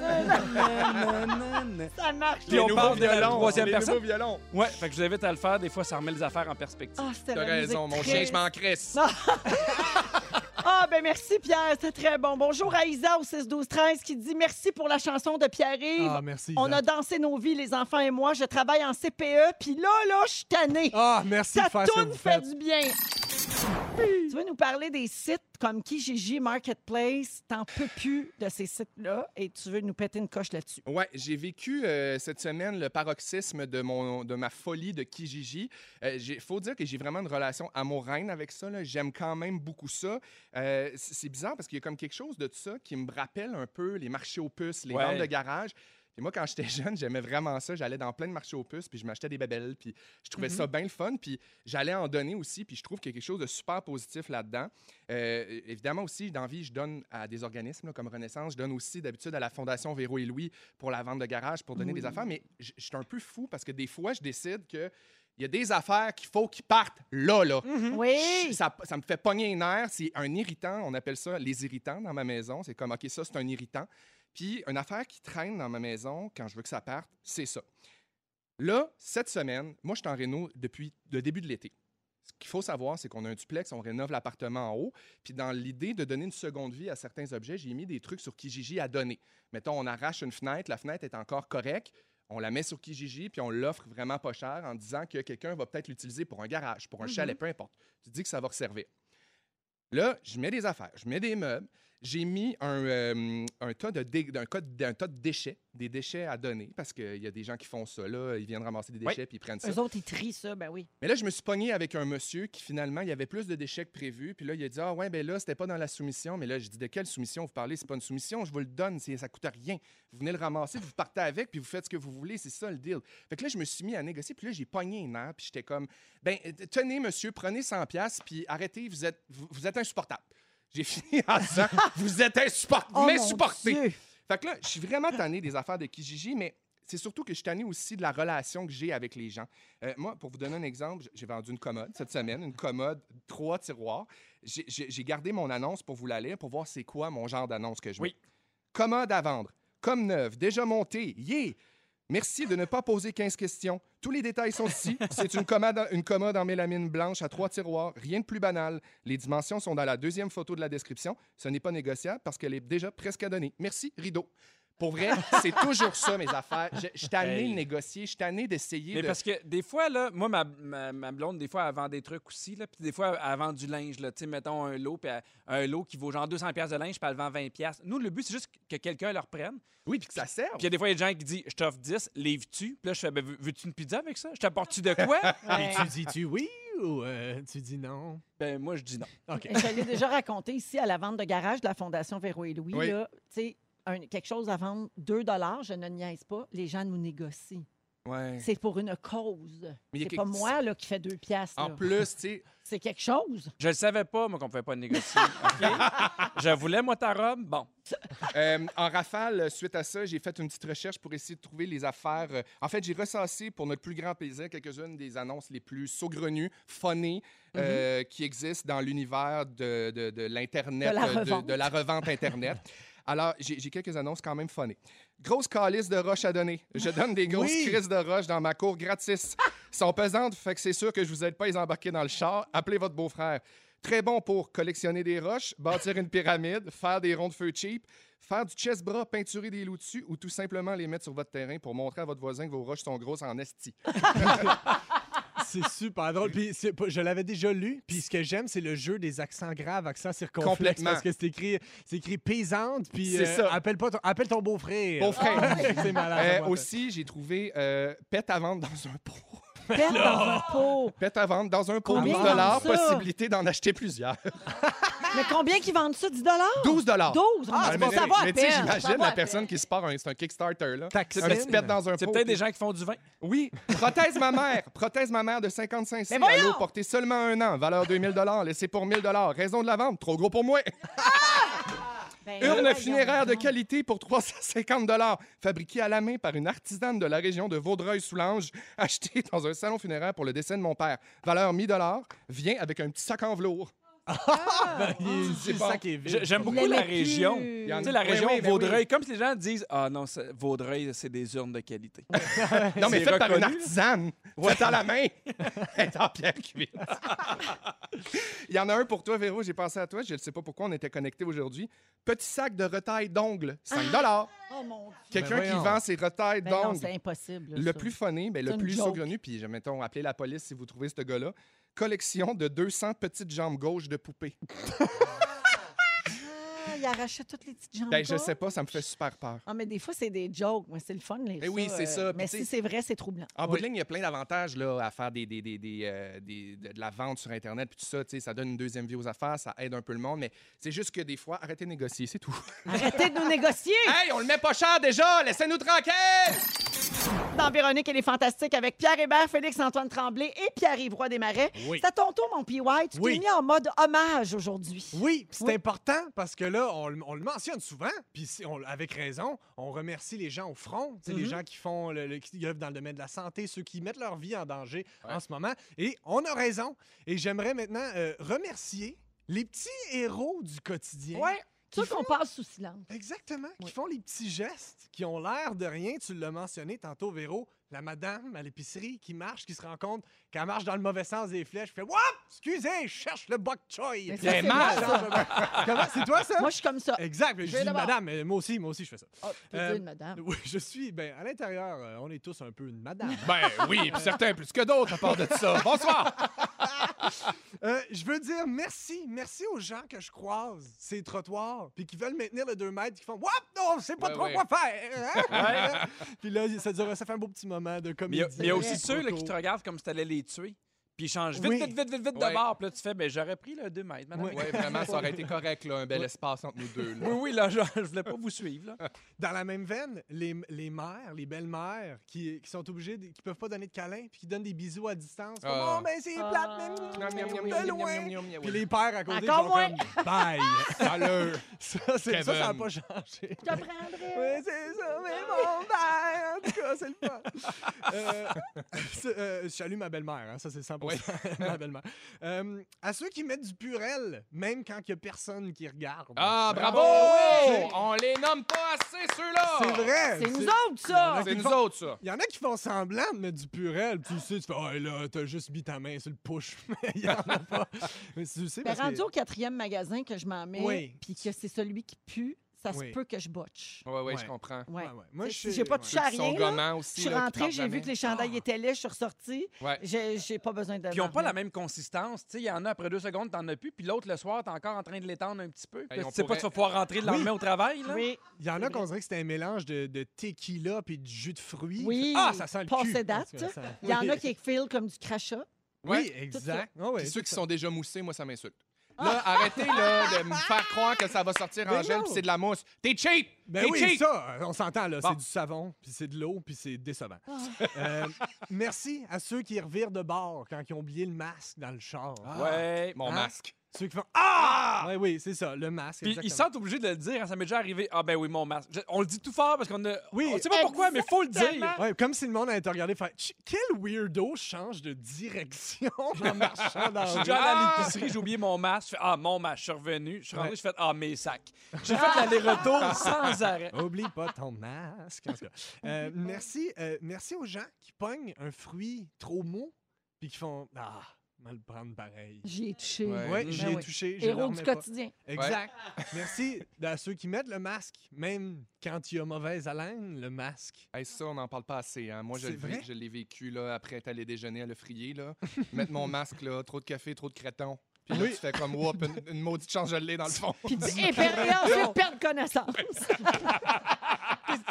S3: nanana.
S1: Ça marche!
S3: Puis on parle de la troisième
S5: les
S3: personne.
S5: nouveaux violons.
S3: Ouais, fait que je vous invite à le faire. Des fois, ça remet les affaires en perspective.
S1: Ah, c'était
S5: T'as
S1: la
S5: raison,
S1: musique
S5: mon chien, je m'en crisse.
S1: Ah, ben merci, Pierre. C'est très bon. Bonjour à Isa au 6-12-13 qui dit merci pour la chanson de Pierre-Yves.
S4: Ah, merci.
S1: On a dansé nos vies, les enfants et moi. Je travaille en CPE, puis là, là, je suis tannée.
S4: Ah, merci
S1: Ça
S4: de faire ce que vous
S1: fait
S4: faites.
S1: du bien. Tu veux nous parler des sites comme Kijiji Marketplace? T'en peux plus de ces sites-là et tu veux nous péter une coche là-dessus.
S5: Ouais, j'ai vécu euh, cette semaine le paroxysme de, mon, de ma folie de Kijiji. Il faut dire que j'ai vraiment une relation amour-reine avec ça. J'aime quand même beaucoup ça. Euh, c'est bizarre parce qu'il y a comme quelque chose de ça qui me rappelle un peu les marchés aux puces, les
S3: Ouais.
S5: ventes de garage. Puis moi, quand j'étais jeune, j'aimais vraiment ça. J'allais dans plein de marchés aux puces, puis je m'achetais des babelles, puis je trouvais ça bien le fun. Puis j'allais en donner aussi, puis je trouve qu'il y a quelque chose de super positif là-dedans. Euh, évidemment aussi, dans vie, je donne à des organismes là, comme Renaissance. Je donne aussi d'habitude à la Fondation Véro et Louis pour la vente de garage, pour donner des affaires. Mais je suis un peu fou parce que des fois, je décide que il y a des affaires qu'il faut qu'ils partent là, là.
S1: Oui.
S5: Je- Ça, ça me fait pogner les nerfs. C'est un irritant. On appelle ça les irritants dans ma maison. C'est comme, OK, ça, c'est un irritant. Puis, une affaire qui traîne dans ma maison quand je veux que ça parte, c'est ça. Là, cette semaine, moi, je suis en réno depuis le début de l'été. Ce qu'il faut savoir, c'est qu'on a un duplex, on rénove l'appartement en haut. Puis, dans l'idée de donner une seconde vie à certains objets, j'ai mis des trucs sur Kijiji à donner. Mettons, on arrache une fenêtre, la fenêtre est encore correcte. On la met sur Kijiji, puis on l'offre vraiment pas cher en disant que quelqu'un va peut-être l'utiliser pour un garage, pour un chalet, peu importe. Tu dis que ça va resservir. Là, je mets des affaires, je mets des meubles. J'ai mis un, euh, un, tas de dé- tas déchets, des déchets à donner, parce qu'il y a des gens qui font ça. Là, ils viennent ramasser des déchets puis ils prennent ça.
S1: Eux autres, ils trient ça, ben oui.
S5: Mais là, je me suis pogné avec un monsieur qui, finalement, il y avait plus de déchets que prévu. Puis là, il a dit Ah, ouais, ben là, c'était pas dans la soumission. Mais là, je dis De quelle soumission vous parlez? C'est pas une soumission, je vous le donne, ça coûte rien. Vous venez le ramasser, vous partez avec, puis vous faites ce que vous voulez. C'est ça le deal. Fait que là, je me suis mis à négocier. Puis là, j'ai pogné un nerf, puis j'étais comme Ben, euh, tenez, monsieur, prenez 100$, puis arrêtez, vous êtes, vous, vous êtes insupportable. J'ai fini en disant Vous êtes insupportable,
S1: Oh. Dieu.
S5: Fait que là, je suis vraiment tanné des affaires de Kijiji, mais c'est surtout que je suis tanné aussi de la relation que j'ai avec les gens. Euh, moi, pour vous donner un exemple, j'ai vendu une commode cette semaine, une commode, trois tiroirs. J'ai- gardé mon annonce pour vous la lire, pour voir c'est quoi mon genre d'annonce que je mets.
S3: Oui.
S5: Commode à vendre, comme neuve, déjà montée, yeah! Merci de ne pas poser 15 questions. Tous les détails sont ici. C'est une commode, une commode en mélamine blanche à trois tiroirs. Rien de plus banal. Les dimensions sont dans la deuxième photo de la description. Ce n'est pas négociable parce qu'elle est déjà presque à donner. Merci, rideau. Pour vrai, c'est toujours ça, mes affaires. Je, je suis tanné
S3: Hey.
S5: de négocier, je suis tanné d'essayer
S3: Mais
S5: de...
S3: parce que des fois, là, moi, ma, ma, ma blonde, des fois, elle vend des trucs aussi. Là, puis des fois, elle vend du linge. Là, Tu sais, mettons un lot, puis elle- un lot qui vaut genre 200$ piastres de linge, puis elle le vend 20$. Nous, le but, c'est juste que quelqu'un le reprenne.
S5: Oui, puis que ça serve.
S3: Puis il y a des fois, il y a des gens qui disent Je t'offre 10, livres-tu Puis là, je fais ben, veux- Veux-tu une pizza avec ça Je t'apporte-tu de quoi?
S1: Ouais.
S4: Tu dis-tu oui ou euh, tu dis non?
S3: Ben, moi, je dis non.
S4: OK.
S1: Je l'ai déjà raconté ici à la vente de garage de la Fondation Véro et Louis.
S5: Oui.
S1: là, tu sais, un- quelque chose à vendre 2 je ne niaise pas, les gens nous négocient.
S5: Ouais.
S1: C'est pour une cause. C'est pas
S5: quelque-
S1: moi là, qui fait 2 piastres.
S5: En
S1: là.
S5: plus, tu sais,
S1: C'est quelque chose.
S3: Je le savais pas, moi, qu'on pouvait pas négocier. Je voulais, moi, ta robe. Bon.
S5: Euh, en rafale, suite à ça, j'ai fait une petite recherche pour essayer de trouver les affaires. euh, En fait, j'ai recensé pour notre plus grand plaisir quelques-unes des annonces les plus saugrenues, funny, euh, qui existent dans l'univers de, de- de l'Internet,
S1: de la revente
S5: Internet. Alors, j'ai quelques annonces quand même funny. Grosse calice de roches à donner. Je donne des grosses
S4: Oui.
S5: crises de roches dans ma cour gratis. sont pesantes, fait que c'est sûr que je vous aide pas à les embarquer dans le char. Appelez votre beau-frère. Très bon pour collectionner des roches, bâtir une pyramide, faire des ronds de feu cheap, faire du chest-bras, peinturer des loups dessus ou tout simplement les mettre sur votre terrain pour montrer à votre voisin que vos roches sont grosses en esti.
S4: C'est super drôle. Puis pas- je l'avais déjà lu. Puis ce que j'aime, c'est le jeu des accents graves, accents circonflexes.
S5: Complètement.
S4: Parce que c'est écrit, c'est écrit paysante. Puis
S5: C'est
S4: euh,
S5: ça.
S4: appelle, pas ton, appelle ton beau-frère.
S5: Beau-frère.
S4: c'est malade.
S5: Euh, aussi, j'ai trouvé euh, pète à vendre dans un pot.
S1: Pète dans un pot.
S5: Pète à vendre dans un pot,
S1: Combien
S5: 12
S1: ils vendent ça?
S5: possibilité d'en acheter plusieurs.
S1: Mais combien qui vendent ça? 10
S5: 12
S1: 12
S5: Ah,
S1: Ah,
S5: mais
S1: ça va à
S5: mais tu sais,
S1: peine.
S5: j'imagine la personne qui se part, un- c'est un Kickstarter, là. Un petit pète dans un pot.
S3: C'est peut-être des gens qui font du vin.
S5: Oui, prothèse ma mère. Prothèse ma mère de 55 cents.
S1: Mais voyons!
S5: à l'eau, portée seulement un an. Valeur 2000 Laissé pour 1000 Raison de la vente. Trop gros pour moi.
S1: Ben,
S5: Urne funéraire de qualité pour 350 Fabriquée à la main par une artisane de la région de Vaudreuil-Soulanges. Achetée dans un salon funéraire pour le décès de mon père. Valeur 1000 Vient avec un petit sac en velours.
S4: Il-
S5: c'est
S4: le
S5: bon.
S4: sac est vide.
S3: J'ai- J'aime beaucoup la région. Tu sais, la région
S5: oui, ben
S3: Vaudreuil,
S5: oui.
S3: comme si les gens disent Ah non, c'est- Vaudreuil, c'est des urnes de qualité.
S5: Non, mais
S3: C'est
S5: fait par une artisane. Faite à la main. Elle est en pierre cuite. Il y en a un pour toi, Véro. J'ai pensé à toi. Je ne sais pas pourquoi on était connectés aujourd'hui. Petit sac de retail d'ongles. 5
S1: Oh mon Dieu.
S5: Quelqu'un
S4: Ben
S5: qui vend ses retails
S1: Ben non,
S5: d'ongles.
S1: c'est impossible.
S5: Le
S1: ça.
S5: plus funny, ben, le
S1: C'est
S5: plus
S1: joke.
S5: saugrenu, puis mettons, appelez la police si vous trouvez ce gars-là. Collection de 200 petites jambes gauches de poupée.
S1: Ah, il arrachait toutes les petites jambes.
S5: Ben, je sais pas, ça me fait super peur.
S1: Ah, mais des fois, c'est des jokes. Mais c'est le fun, les
S5: Ben oui, c'est ça. Puis
S1: Mais si c'est vrai, c'est troublant.
S5: En bout de ligne, il y a plein d'avantages là, à faire des, des, des, des, euh, de, la vente sur Internet puis tout ça. Ça donne une deuxième vie aux affaires, ça aide un peu le monde, mais c'est juste que des fois, arrêtez de négocier, c'est tout.
S1: Arrêtez de nous négocier!
S5: hey, on le met pas cher déjà, laissez-nous tranquille!
S1: Dans Véronique, elle est fantastique avec Pierre Hébert, Félix-Antoine Tremblay et Pierre-Yves Roy Desmarais.
S4: Oui.
S1: C'est à ton tour, mon P. White. Tu
S4: Oui.
S1: t'es mis en mode hommage aujourd'hui?
S4: Oui, c'est
S1: Oui.
S4: important parce que là, on, le- on le mentionne souvent, puis avec raison, on remercie les gens au front, sais, les
S1: Mhm.
S4: gens qui font le, le- qui œuvrent dans le domaine de la santé, ceux qui mettent leur vie en danger en ce moment. Et on a raison. Et j'aimerais maintenant euh, remercier les petits héros du quotidien.
S1: Ouais.
S4: Qui
S1: Ceux qu'on passe sous silence.
S4: Exactement, qui
S1: Oui.
S4: font les petits gestes, qui ont l'air de rien. Tu l'as mentionné tantôt, Véro, la madame à l'épicerie qui marche, qui se rend compte qu'elle marche dans le mauvais sens des flèches, fait Wouah! Excusez, je cherche le bok choy.
S1: Mais ça, c'est ça.
S4: Comment? C'est toi, ça?
S1: Moi, je suis comme ça.
S4: Exact, mais je
S1: vais
S4: dis
S1: d'abord.
S4: madame, mais moi aussi, moi aussi, je fais ça.
S1: Oh, t'es
S4: Euh,
S1: une madame.
S4: Oui, je suis, ben, à l'intérieur, euh, on est tous un peu une madame.
S5: Ben oui, puis certains plus que d'autres à part de ça. Bonsoir!
S4: Euh, je veux dire merci, merci aux gens que je croise, ces trottoirs, puis qui veulent maintenir le 2 mètres, qui font What? Non, c'est pas
S5: Ouais,
S4: trop
S5: ouais.
S4: quoi faire! hein? puis là, ça, dure, ça fait un beau petit moment de comédie.
S3: mais il y a aussi ceux là, qui te regardent comme si tu allais les tuer. Puis ils changent vite,
S4: Oui.
S3: vite, vite, vite, vite
S5: Ouais.
S3: de bord. Puis là, tu fais, ben j'aurais pris le 2 mètres, madame.
S4: Ouais.
S5: Oui, vraiment, ça aurait été correct, là, un bel espace entre nous deux. là.
S3: Oui, oui, là, je, je voulais pas vous suivre. Là.
S4: Dans la même veine, les, les mères, les belles-mères qui, qui sont obligées, de- qui peuvent pas donner de câlins, puis qui donnent des bisous à distance. Comme,
S5: Ah.
S4: oh, ben c'est
S1: Ah.
S4: plate, mais
S5: Miam, miam, miam,
S4: de
S5: miam,
S4: loin.
S5: miam, miam, miam,
S4: Puis
S5: oui.
S4: les pères à côté
S1: Encore moins.
S4: comme bye. Ça, c'est- ça, ça n'a
S5: Kevin.
S4: pas changé.
S1: Je te prendrais.
S4: Oui, c'est ça, mais mon père, en tout cas, c'est le fun. Euh, euh, je salue ma belle-mère, hein, ça c'est 100% ma belle-mère. Euh, à ceux qui mettent du purel, même quand il n'y a personne qui regarde.
S5: Ah, bravo!
S1: Oui!
S5: On les nomme pas assez, ceux-là!
S4: C'est vrai!
S1: C'est nous autres, ça!
S5: C'est nous autres, ça.
S4: Il y en a qui font semblant de mettre du purel. Tu sais, tu fais, oh là, t'as juste mis ta main sur le push. Mais il y en a pas. Mais tu sais,
S1: Ben,
S4: parce
S1: rendu
S4: que...
S1: au quatrième magasin que je m'en mets,
S4: Oui.
S1: puis que c'est celui qui pue, ça
S4: Oui.
S1: se peut que je botche.
S5: Ouais, ouais, je
S4: Ouais.
S5: comprends.
S1: Ouais.
S4: Ouais, ouais. Moi,
S1: Tu
S4: je
S1: J'ai pas
S4: ouais.
S1: touché à
S5: sont
S1: rien. là.
S5: gommants
S1: Je suis
S5: là, qui
S1: rentrée,
S5: partent
S1: j'ai vu que les chandails étaient laids, je suis ressortie.
S5: Ouais.
S1: J'ai j'ai pas besoin de.
S3: Puis ils n'ont pas la même consistance. Tu sais, il y en a après deux secondes, t'en as plus, puis l'autre, le soir, t'es encore en train de l'étendre un petit peu. Puis
S5: Hey,
S3: tu
S5: on
S3: sais pas
S5: pourrait-
S3: tu vas pouvoir rentrer le lendemain au travail. Là.
S1: Oui.
S4: Il y en a qu'on dirait que c'est un mélange de, de tequila puis de jus de fruits.
S1: Oui.
S4: Ah, ça sent le
S1: Passé
S4: cul.
S1: date.
S4: Ça sent-
S1: Il y en
S4: Oui.
S1: a qui filent comme du crachat.
S4: Oui, exact. Ah ouais,
S5: Puis ceux
S4: tout
S5: qui
S4: ça.
S5: sont déjà moussés, moi, ça m'insulte. Là, arrêtez là, de me faire croire que ça va sortir en
S4: Mais
S5: gel
S4: non.
S5: puis c'est de la mousse. T'es cheap!
S4: Ben
S5: T'es
S4: oui,
S5: cheap!
S4: ça, on s'entend, là.
S5: Bon.
S4: C'est du savon, puis c'est de l'eau, puis c'est décevant.
S1: Ah.
S4: Euh, merci à ceux qui revirent de bord quand ils ont oublié le masque dans le char.
S3: Ouais.
S5: Mon
S4: Hein?
S5: masque.
S4: Ceux qui font Ah! Oui, oui, c'est ça, le masque.
S3: Puis ils sont obligés de le dire. hein, Ça m'est déjà arrivé. Ah, ben oui, mon masque. Je- on le dit tout fort parce qu'on a.
S4: Oui.
S3: On sait pas pourquoi, mais faut le dire.
S4: Ouais, comme si le monde regardé faire Ch- Quel weirdo change de direction en marchant dans
S3: Je suis
S4: la
S3: déjà allé à l'épicerie, j'ai oublié mon masque. Je fais Ah, mon masque. Je suis revenu. Je suis rentré, je fais Ah, mes sacs. J'ai fait l'aller-retour sans arrêt.
S4: Oublie pas ton masque. En tout cas. Euh, merci, euh, merci aux gens qui pognent un fruit trop mou puis qui font Ah, mal le prendre pareil.
S1: J'y ai touché.
S5: Ouais.
S4: Oui,
S1: Ben
S4: j'y ai touché. je
S1: Héros du
S4: pas.
S1: quotidien.
S4: Exact. Merci à ceux qui mettent le masque, même quand il y a mauvaise haleine, le masque.
S5: Hey, ça, on n'en parle pas assez. Hein. Moi, je,
S4: vrai?
S5: je l'ai vécu là, après être allé déjeuner à le frier. Là. Mettre mon masque, là, trop de café, trop de créton. Puis là,
S4: Oui.
S5: tu fais comme, whoop, une, une maudite change de lait dans le fond.
S1: Puis per- et ensuite perdre connaissance.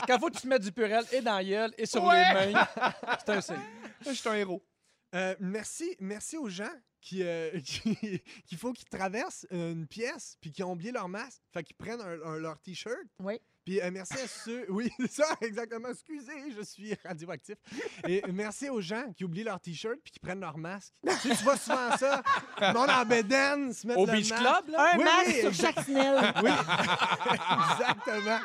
S3: Quand faut que tu te mettes du purel et dans la gueule et sur
S5: Ouais.
S3: les mains, c'est un signe.
S5: Je suis un héros.
S4: Euh, merci, merci aux gens qui, euh, qui- faut qu'ils traversent une pièce puis qui ont oublié leur masque. Fait qu'ils prennent un- un- leur T-shirt.
S1: Oui.
S4: Puis euh, merci à ceux... Oui, c'est ça, exactement. Excusez, je suis radioactif. Et merci aux gens qui oublient leur T-shirt puis qui prennent leur masque. tu, sais, tu vois souvent ça. Monde en bédaine se mettre
S3: Au
S4: le
S3: Beach
S4: masque.
S3: Club, là?
S1: Un
S4: Oui,
S1: masque
S4: oui,
S1: sur chaque snelle.
S4: Oui, exactement.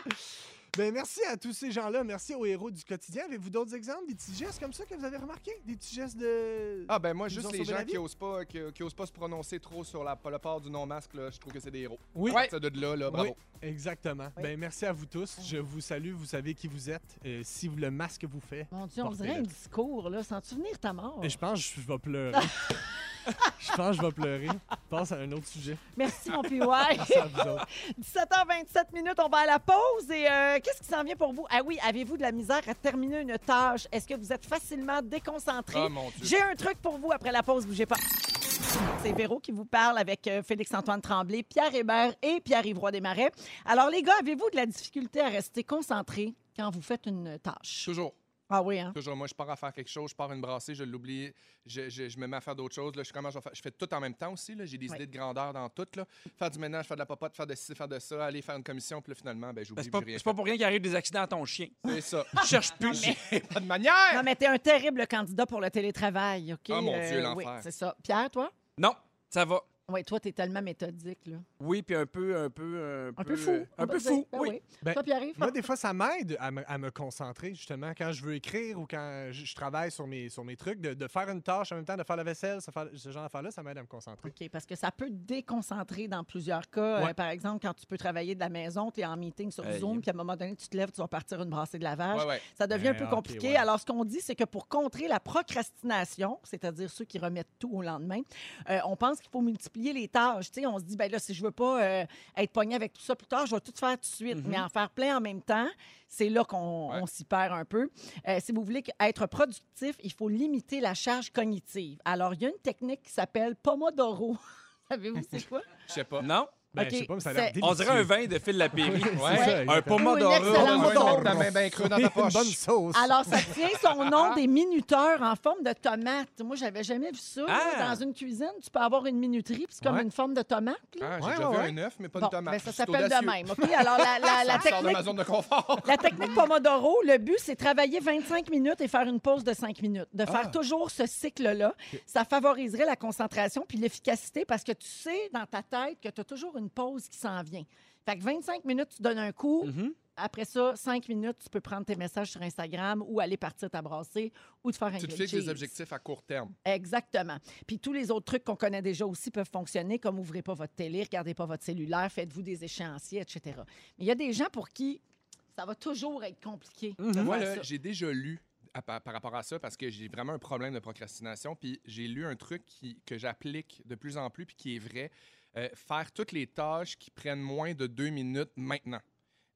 S4: Ben, merci à tous ces gens-là. Merci aux héros du quotidien. Avez-vous d'autres exemples, des petits gestes comme ça que vous avez remarqués? Des petits gestes de...
S5: Ah, ben moi,
S4: Ils
S5: juste les gens qui osent, pas, qui, qui osent pas se prononcer trop sur la, le port du non-masque, là, je trouve que c'est des héros.
S4: Oui.
S5: À partir de là, là, bravo.
S4: Oui, exactement.
S1: Oui.
S4: Ben, merci à vous tous. Je vous salue. Vous savez qui vous êtes. Euh, si vous- le masque vous fait.
S1: Mon Dieu, on dirait un discours, là, sans te souvenir ta mort?
S4: Et je pense que je vais pleurer. je pense que je vais pleurer. Passe à un autre sujet.
S1: Merci, mon PY.
S4: Merci à vous autres.
S1: 17h27 minutes, on va à la pause. Et euh, qu'est-ce qui s'en vient pour vous? Ah oui, avez-vous de la misère à terminer une tâche? Est-ce que vous êtes facilement déconcentré?
S5: Ah, mon Dieu.
S1: J'ai un truc pour vous après la pause, bougez pas. C'est Véro qui vous parle avec euh, Félix-Antoine Tremblay, Pierre Hébert et Pierre-Yvroy Desmarais. Alors, les gars, avez-vous de la difficulté à rester concentré quand vous faites une tâche?
S5: Toujours.
S1: Ah oui, hein?
S5: Toujours, moi, je pars à faire quelque chose, je pars une brassée, je l'oublie, je, je, je me mets à faire d'autres choses. Là, je, suis comment je, vais faire- je fais tout en même temps aussi. là. J'ai des
S1: Oui.
S5: idées de grandeur dans tout. Là. Faire du ménage, faire de la popote, faire de ci, faire de ça, aller faire une commission, puis là, finalement, ben,
S3: Ben,
S5: j'oublie
S3: c'est pas,
S5: plus rien.
S3: c'est pas pour rien qu'il arrive des accidents à ton chien.
S5: C'est ça.
S3: Je cherche plus.
S5: Pas de manière!
S1: Non, mais t'es un terrible candidat pour le télétravail, OK?
S5: Ah, mon Dieu,
S1: oui,
S5: l'enfer.
S1: c'est ça. Pierre, toi?
S3: Non, ça va.
S1: Oui, toi, t'es tellement méthodique, là.
S3: Oui, puis un peu, un peu,
S1: Un peu fou.
S3: Un
S1: on
S3: peu fou,
S1: Ben
S3: oui.
S4: Ben,
S1: Toi, Pierre-Yves?
S4: Moi, des fois, ça m'aide à, me- à me concentrer, justement, quand je veux écrire ou quand je, je travaille sur mes, sur mes trucs, de, de faire une tâche en même temps, de faire la vaisselle, ce, faire- ce genre d'affaires-là, ça m'aide à me concentrer.
S1: OK, parce que ça peut déconcentrer dans plusieurs cas. Euh,
S4: Ouais.
S1: par exemple, quand tu peux travailler de la maison, tu es en meeting sur. Zoom, puis à un moment donné, tu te lèves, tu vas partir une brassée de lavage.
S5: Ouais, ouais.
S1: Ça devient un
S4: Eh,
S1: peu
S4: ok,
S1: compliqué.
S4: ouais.
S1: Alors, ce qu'on dit, c'est que pour contrer la procrastination, c'est-à-dire ceux qui remettent tout au lendemain, euh, on pense qu'il faut multiplier les tâches. Tu sais, on se dit, ben là, si je veux pas euh, être pogné avec tout ça plus tard, je vais tout faire tout de suite.
S3: Mhm.
S1: Mais en faire plein en même temps, c'est là qu'on
S5: Ouais.
S1: s'y perd un peu. Euh, si vous voulez être productif, il faut limiter la charge cognitive. Alors, il y a une technique qui s'appelle Pomodoro. Savez-vous c'est quoi?
S5: Je sais pas.
S3: Non?
S4: Ben,
S1: Ok,
S4: je sais pas, mais ça a l'air
S1: c'est-
S4: délicieux.
S3: On dirait un vin de Phil Lapéry.
S4: C'est
S5: Ouais.
S4: ça,
S3: Un pomodoro.
S1: Une
S4: bonne sauce.
S1: Alors, ça tient son nom des minuteurs en forme de tomate. Moi, j'avais jamais vu ça.
S3: Ah!
S1: Dans une cuisine, tu peux avoir une minuterie, puis c'est comme
S4: Ouais.
S1: une forme de tomate. là.
S5: Ah, j'ai
S4: Ouais,
S5: déjà
S4: ouais,
S5: vu un œuf, mais pas
S1: Bon,
S5: une tomate.
S1: ben, ça s'appelle de même. OK? Alors, la,
S5: de
S1: technique
S5: ma zone de confort.
S1: La technique Pomodoro, le but, c'est travailler 25 minutes et faire une pause de 5 minutes. De faire
S4: Ah.
S1: toujours ce cycle-là. Ça favoriserait la concentration puis l'efficacité parce que tu sais dans ta tête que tu as toujours une pause qui s'en vient. Fait que 25 minutes, tu donnes un coup.
S3: Mhm.
S1: après ça, cinq minutes, tu peux prendre tes messages sur Instagram ou aller partir t'abrasser ou te faire un
S5: Tu te fixes des objectifs à court terme.
S1: Exactement. Puis tous les autres trucs qu'on connaît déjà aussi peuvent fonctionner, comme ouvrez pas votre télé, regardez pas votre cellulaire, faites-vous des échéanciers, etc. Mais il y a des gens pour qui ça va toujours être compliqué.
S5: Moi,
S1: faire
S5: là,
S1: ça.
S5: j'ai déjà lu à- par, par rapport à ça parce que j'ai vraiment un problème de procrastination. Puis j'ai lu un truc qui, que j'applique de plus en plus puis qui est vrai. Euh, faire toutes les tâches qui prennent moins de deux minutes maintenant.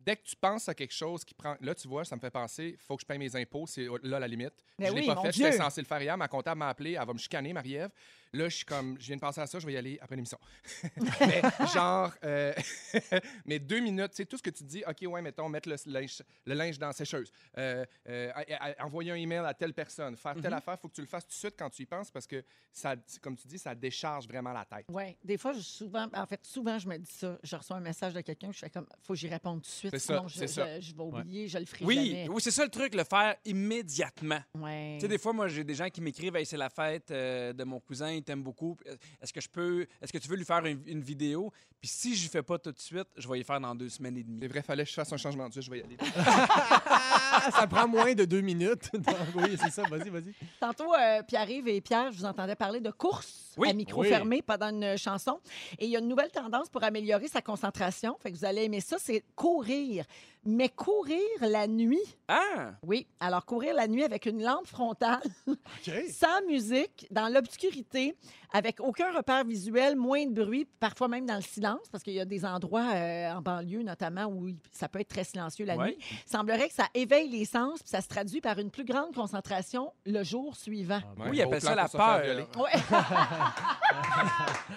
S5: Dès que tu penses à quelque chose qui prend. Là, tu vois, ça me fait penser, faut que je paye mes impôts, c'est là la limite.
S1: Mais
S5: je l'ai
S1: oui,
S5: pas fait, j'étais censé le faire hier. Ma comptable m'a appelé, elle va me chicaner, Marie-Ève. Là, je suis comme, je viens de penser à ça, je vais y aller après l'émission. mais genre, euh, mais deux minutes, tu sais, tout ce que tu dis, OK, ouais, mettons, mettre le linge, le linge dans la sécheuse, euh, euh, à- à- envoyer un email à telle personne, faire telle affaire, il faut que tu le fasses tout de suite quand tu y penses parce que, ça, comme tu dis, ça décharge vraiment la tête.
S1: Oui, des fois, je, souvent, en fait, souvent, je me dis ça. Je reçois un message de quelqu'un, je fais comme, faut que j'y réponde tout de suite,
S5: C'est ça,
S1: sinon je,
S5: ça.
S1: je- je vais oublier, je le ferai
S3: Oui,
S1: jamais.
S3: oui c'est ça le truc, le faire immédiatement.
S1: Ouais.
S3: Tu sais, des fois, moi, j'ai des gens qui m'écrivent Hey, c'est la fête euh, de mon cousin, il t'aime beaucoup. Est-ce que je peux. Est-ce que tu veux lui faire une, une vidéo? Puis si je ne fais pas tout de suite, je vais y faire dans deux semaines et demie.
S5: C'est vrai, fallait que je fasse un changement de je vais y aller.
S4: Ça prend moins de deux minutes. Donc, oui, c'est ça. Vas-y, vas-y.
S1: Tantôt, euh, Pierre-Yves et Pierre, je vous entendais parler de course
S3: Oui,
S1: à micro
S4: oui.
S1: fermé pendant une chanson. Et il y a une nouvelle tendance pour améliorer sa concentration. Fait que vous allez aimer ça, c'est courir. Mais courir la nuit.
S3: Ah!
S1: Oui, alors courir la nuit avec une lampe frontale, sans musique, dans l'obscurité, avec aucun repère visuel, moins de bruit, parfois même dans le silence, parce qu'il y a des endroits euh, en banlieue notamment où il- ça peut être très silencieux la
S3: Ouais.
S1: nuit. Il semblerait que ça éveille les sens, puis ça se traduit par une plus grande concentration le jour suivant.
S5: Ouais,
S3: Oui, ils
S5: beau
S3: appellent
S5: plan
S3: ça la peur.
S1: Ouais.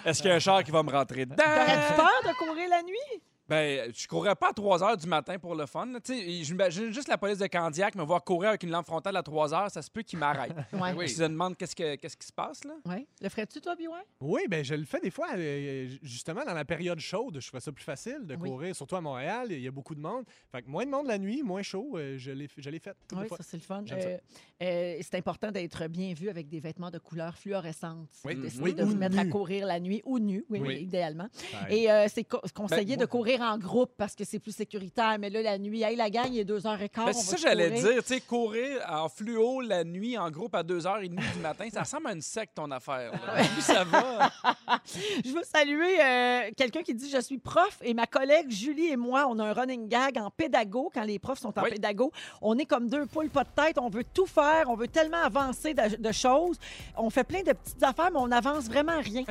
S3: Est-ce qu'il y a un char qui va me rentrer dedans?
S1: T'aurais-tu peur de courir la nuit?
S3: Ben, je courrais pas à 3 heures du matin pour le fun. là. Tu sais, J'imagine juste la police de Candiac me voir courir avec une lampe frontale à 3 heures, ça se peut qu'il m'arrête.
S1: Ouais.
S5: Oui.
S3: Je me demande qu'est-ce, que- qu'est-ce qui se passe, là?
S1: Ouais. Le ferais-tu, toi, Biouin?
S4: Oui, ben je le fais des fois, euh, justement, dans la période chaude. Je ferais ça plus facile de
S1: Oui.
S4: courir, surtout à Montréal. Il y a beaucoup de monde. Fait que moins de monde la nuit, moins chaud. euh, je l'ai je l'ai fait.
S1: Oui, ça, c'est le fun. Euh, euh, c'est important d'être bien vu avec des vêtements de couleur fluorescente.
S5: Oui.
S4: Oui,
S1: de
S4: ou
S1: vous mettre à courir la nuit ou nu, oui,
S4: Oui.
S1: oui, idéalement. Et euh, c'est co- conseillé
S3: Ben,
S1: de
S3: moi-
S1: courir en groupe parce que c'est plus sécuritaire. Mais là, la nuit, hey, la gang, il est 2h15.
S3: Ben, c'est ça que j'allais dire. Tu sais, courir en fluo la nuit, en groupe à 2h30 du matin, ça ressemble à une secte, ton affaire. là. Plus ça va.
S1: Je veux saluer euh, quelqu'un qui dit Je suis prof et ma collègue Julie et moi, on a un running gag en pédago. Quand les profs sont en
S3: Oui.
S1: pédago, on est comme deux poules pas de tête. On veut tout faire. On veut tellement avancer de, de choses. On fait plein de petites affaires, mais on n'avance vraiment rien.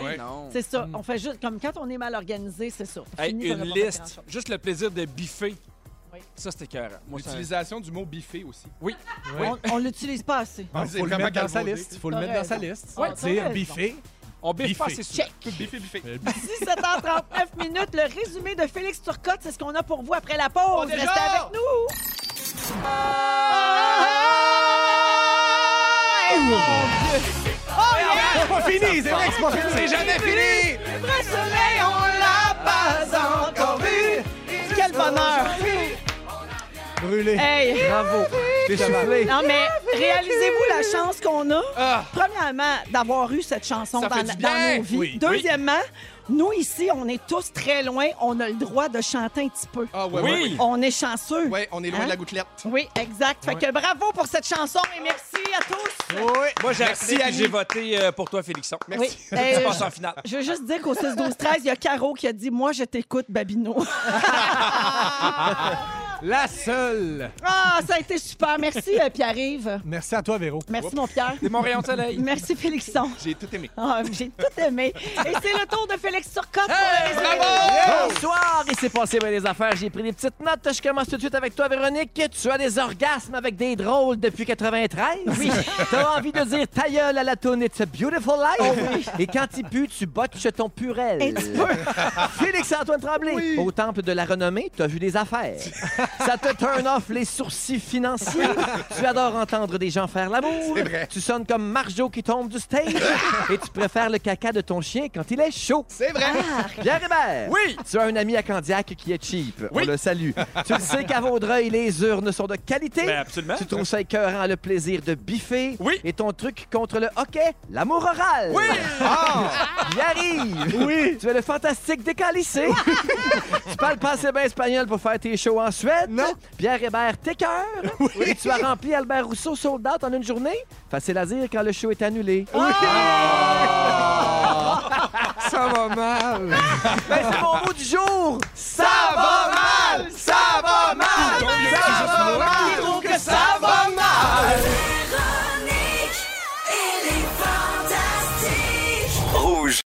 S1: C'est ça. On fait juste comme quand on est mal organisé, c'est ça.
S3: Hey, une liste,
S1: grand-chose.
S3: juste le plaisir de biffer.
S1: Oui.
S3: Ça, c'était écœurant. Moi, un-
S5: L'utilisation du mot biffé aussi.
S3: Oui.
S4: Ouais.
S1: On, on l'utilise pas assez.
S4: Ah,
S5: c'est
S4: faut le
S5: vraiment
S4: mettre dans sa
S5: galvaudé.
S4: liste. faut le
S1: T'as
S4: mettre dans sa liste.
S1: Ouais, t'as
S4: Dire
S1: raison.
S4: biffé.
S3: On biffe pas, sûr.
S1: Check.
S5: Biffé, biffé.
S1: 17h39 minutes, le résumé de Félix Turcotte, c'est ce qu'on a pour vous après la pause.
S5: déjà?
S1: Restez avec nous.
S4: C'est pas fini, c'est vrai que c'est pas fini.
S5: C'est jamais fini!
S1: Le soleil, on l'a pas encore. Quel bonheur.
S4: Brûlé.
S1: Hey.
S4: Bravo. T'es soufflé.
S1: Non, mais réalisez-vous la chance qu'on a,
S5: Ah.
S1: premièrement, d'avoir eu cette chanson
S5: Ça
S1: dans, nos vies.
S4: Oui.
S1: Deuxièmement, nous, ici, on est tous très loin. On a le droit de chanter un petit peu.
S5: Ah ouais,
S3: Oui.
S5: ouais, ouais.
S1: On est chanceux.
S5: Ouais, on est loin
S1: Hein?
S5: de la gouttelette.
S1: Oui, exact. Fait que bravo pour cette chanson et merci à tous.
S4: Oui.
S3: Moi, j'ai
S5: Merci,
S3: accepté et
S5: Annie.
S3: j'ai voté euh, pour toi, Félixon.
S1: Oui.
S5: Merci.
S3: Tu
S1: Euh,
S3: passes en finale.
S1: je veux juste dire qu'au 6 12 13 il y a Caro qui a dit Moi, je t'écoute, Babino.
S4: La seule.
S1: Ah, ça a été super. Merci, euh, Pierre-Yves.
S4: Merci à toi, Véro.
S1: Merci, mon Pierre.
S3: C'est mon rayon de soleil.
S1: Merci, Félixon.
S5: J'ai tout aimé.
S1: Ah, J'ai tout aimé. Et c'est le tour de Félix Turcotte pour le résumé.
S6: Bonsoir, il s'est passé bien des affaires. J'ai pris des petites notes. Je commence tout de suite avec toi, Véronique. Tu as des orgasmes avec des drôles depuis 93. Oui. T'as envie de dire ta gueule à la toune It's a Beautiful Life? Et quand il pue, tu botches ton purel.
S1: Un petit peu.
S6: Félix-Antoine Tremblay, au temple de la renommée, t'as vu des affaires. Ça te turn off les sourcils financiers. tu adores entendre des gens faire l'amour.
S5: C'est vrai.
S6: Tu sonnes comme Marjo qui tombe du stage. Et tu préfères le caca de ton chien quand il est chaud.
S5: C'est vrai.
S6: Pierre Hébert!
S3: Oui!
S6: Tu as un ami à Candiac qui est cheap.
S5: Oui.
S6: On le salue. tu le sais qu'à Vaudreuil, les urnes sont de qualité.
S3: Ben, absolument.
S6: Tu trouves ça écœurant le plaisir de biffer.
S3: Oui.
S6: Et ton truc contre le hockey, l'amour oral.
S3: Oui!
S6: Ah! Il arrive!
S4: Oui.
S6: Tu es le fantastique décalissé. tu parles pas assez bien espagnol pour faire tes shows en Suède. Pierre Hébert, t'écœure. Et tu as rempli Albert Rousseau sold out en une journée. Facile à dire quand le show est annulé.
S4: Ça va mal.
S6: Ben, c'est mon mot du jour.
S5: Ça va mal! Ça va mal! Ça va mal! Ça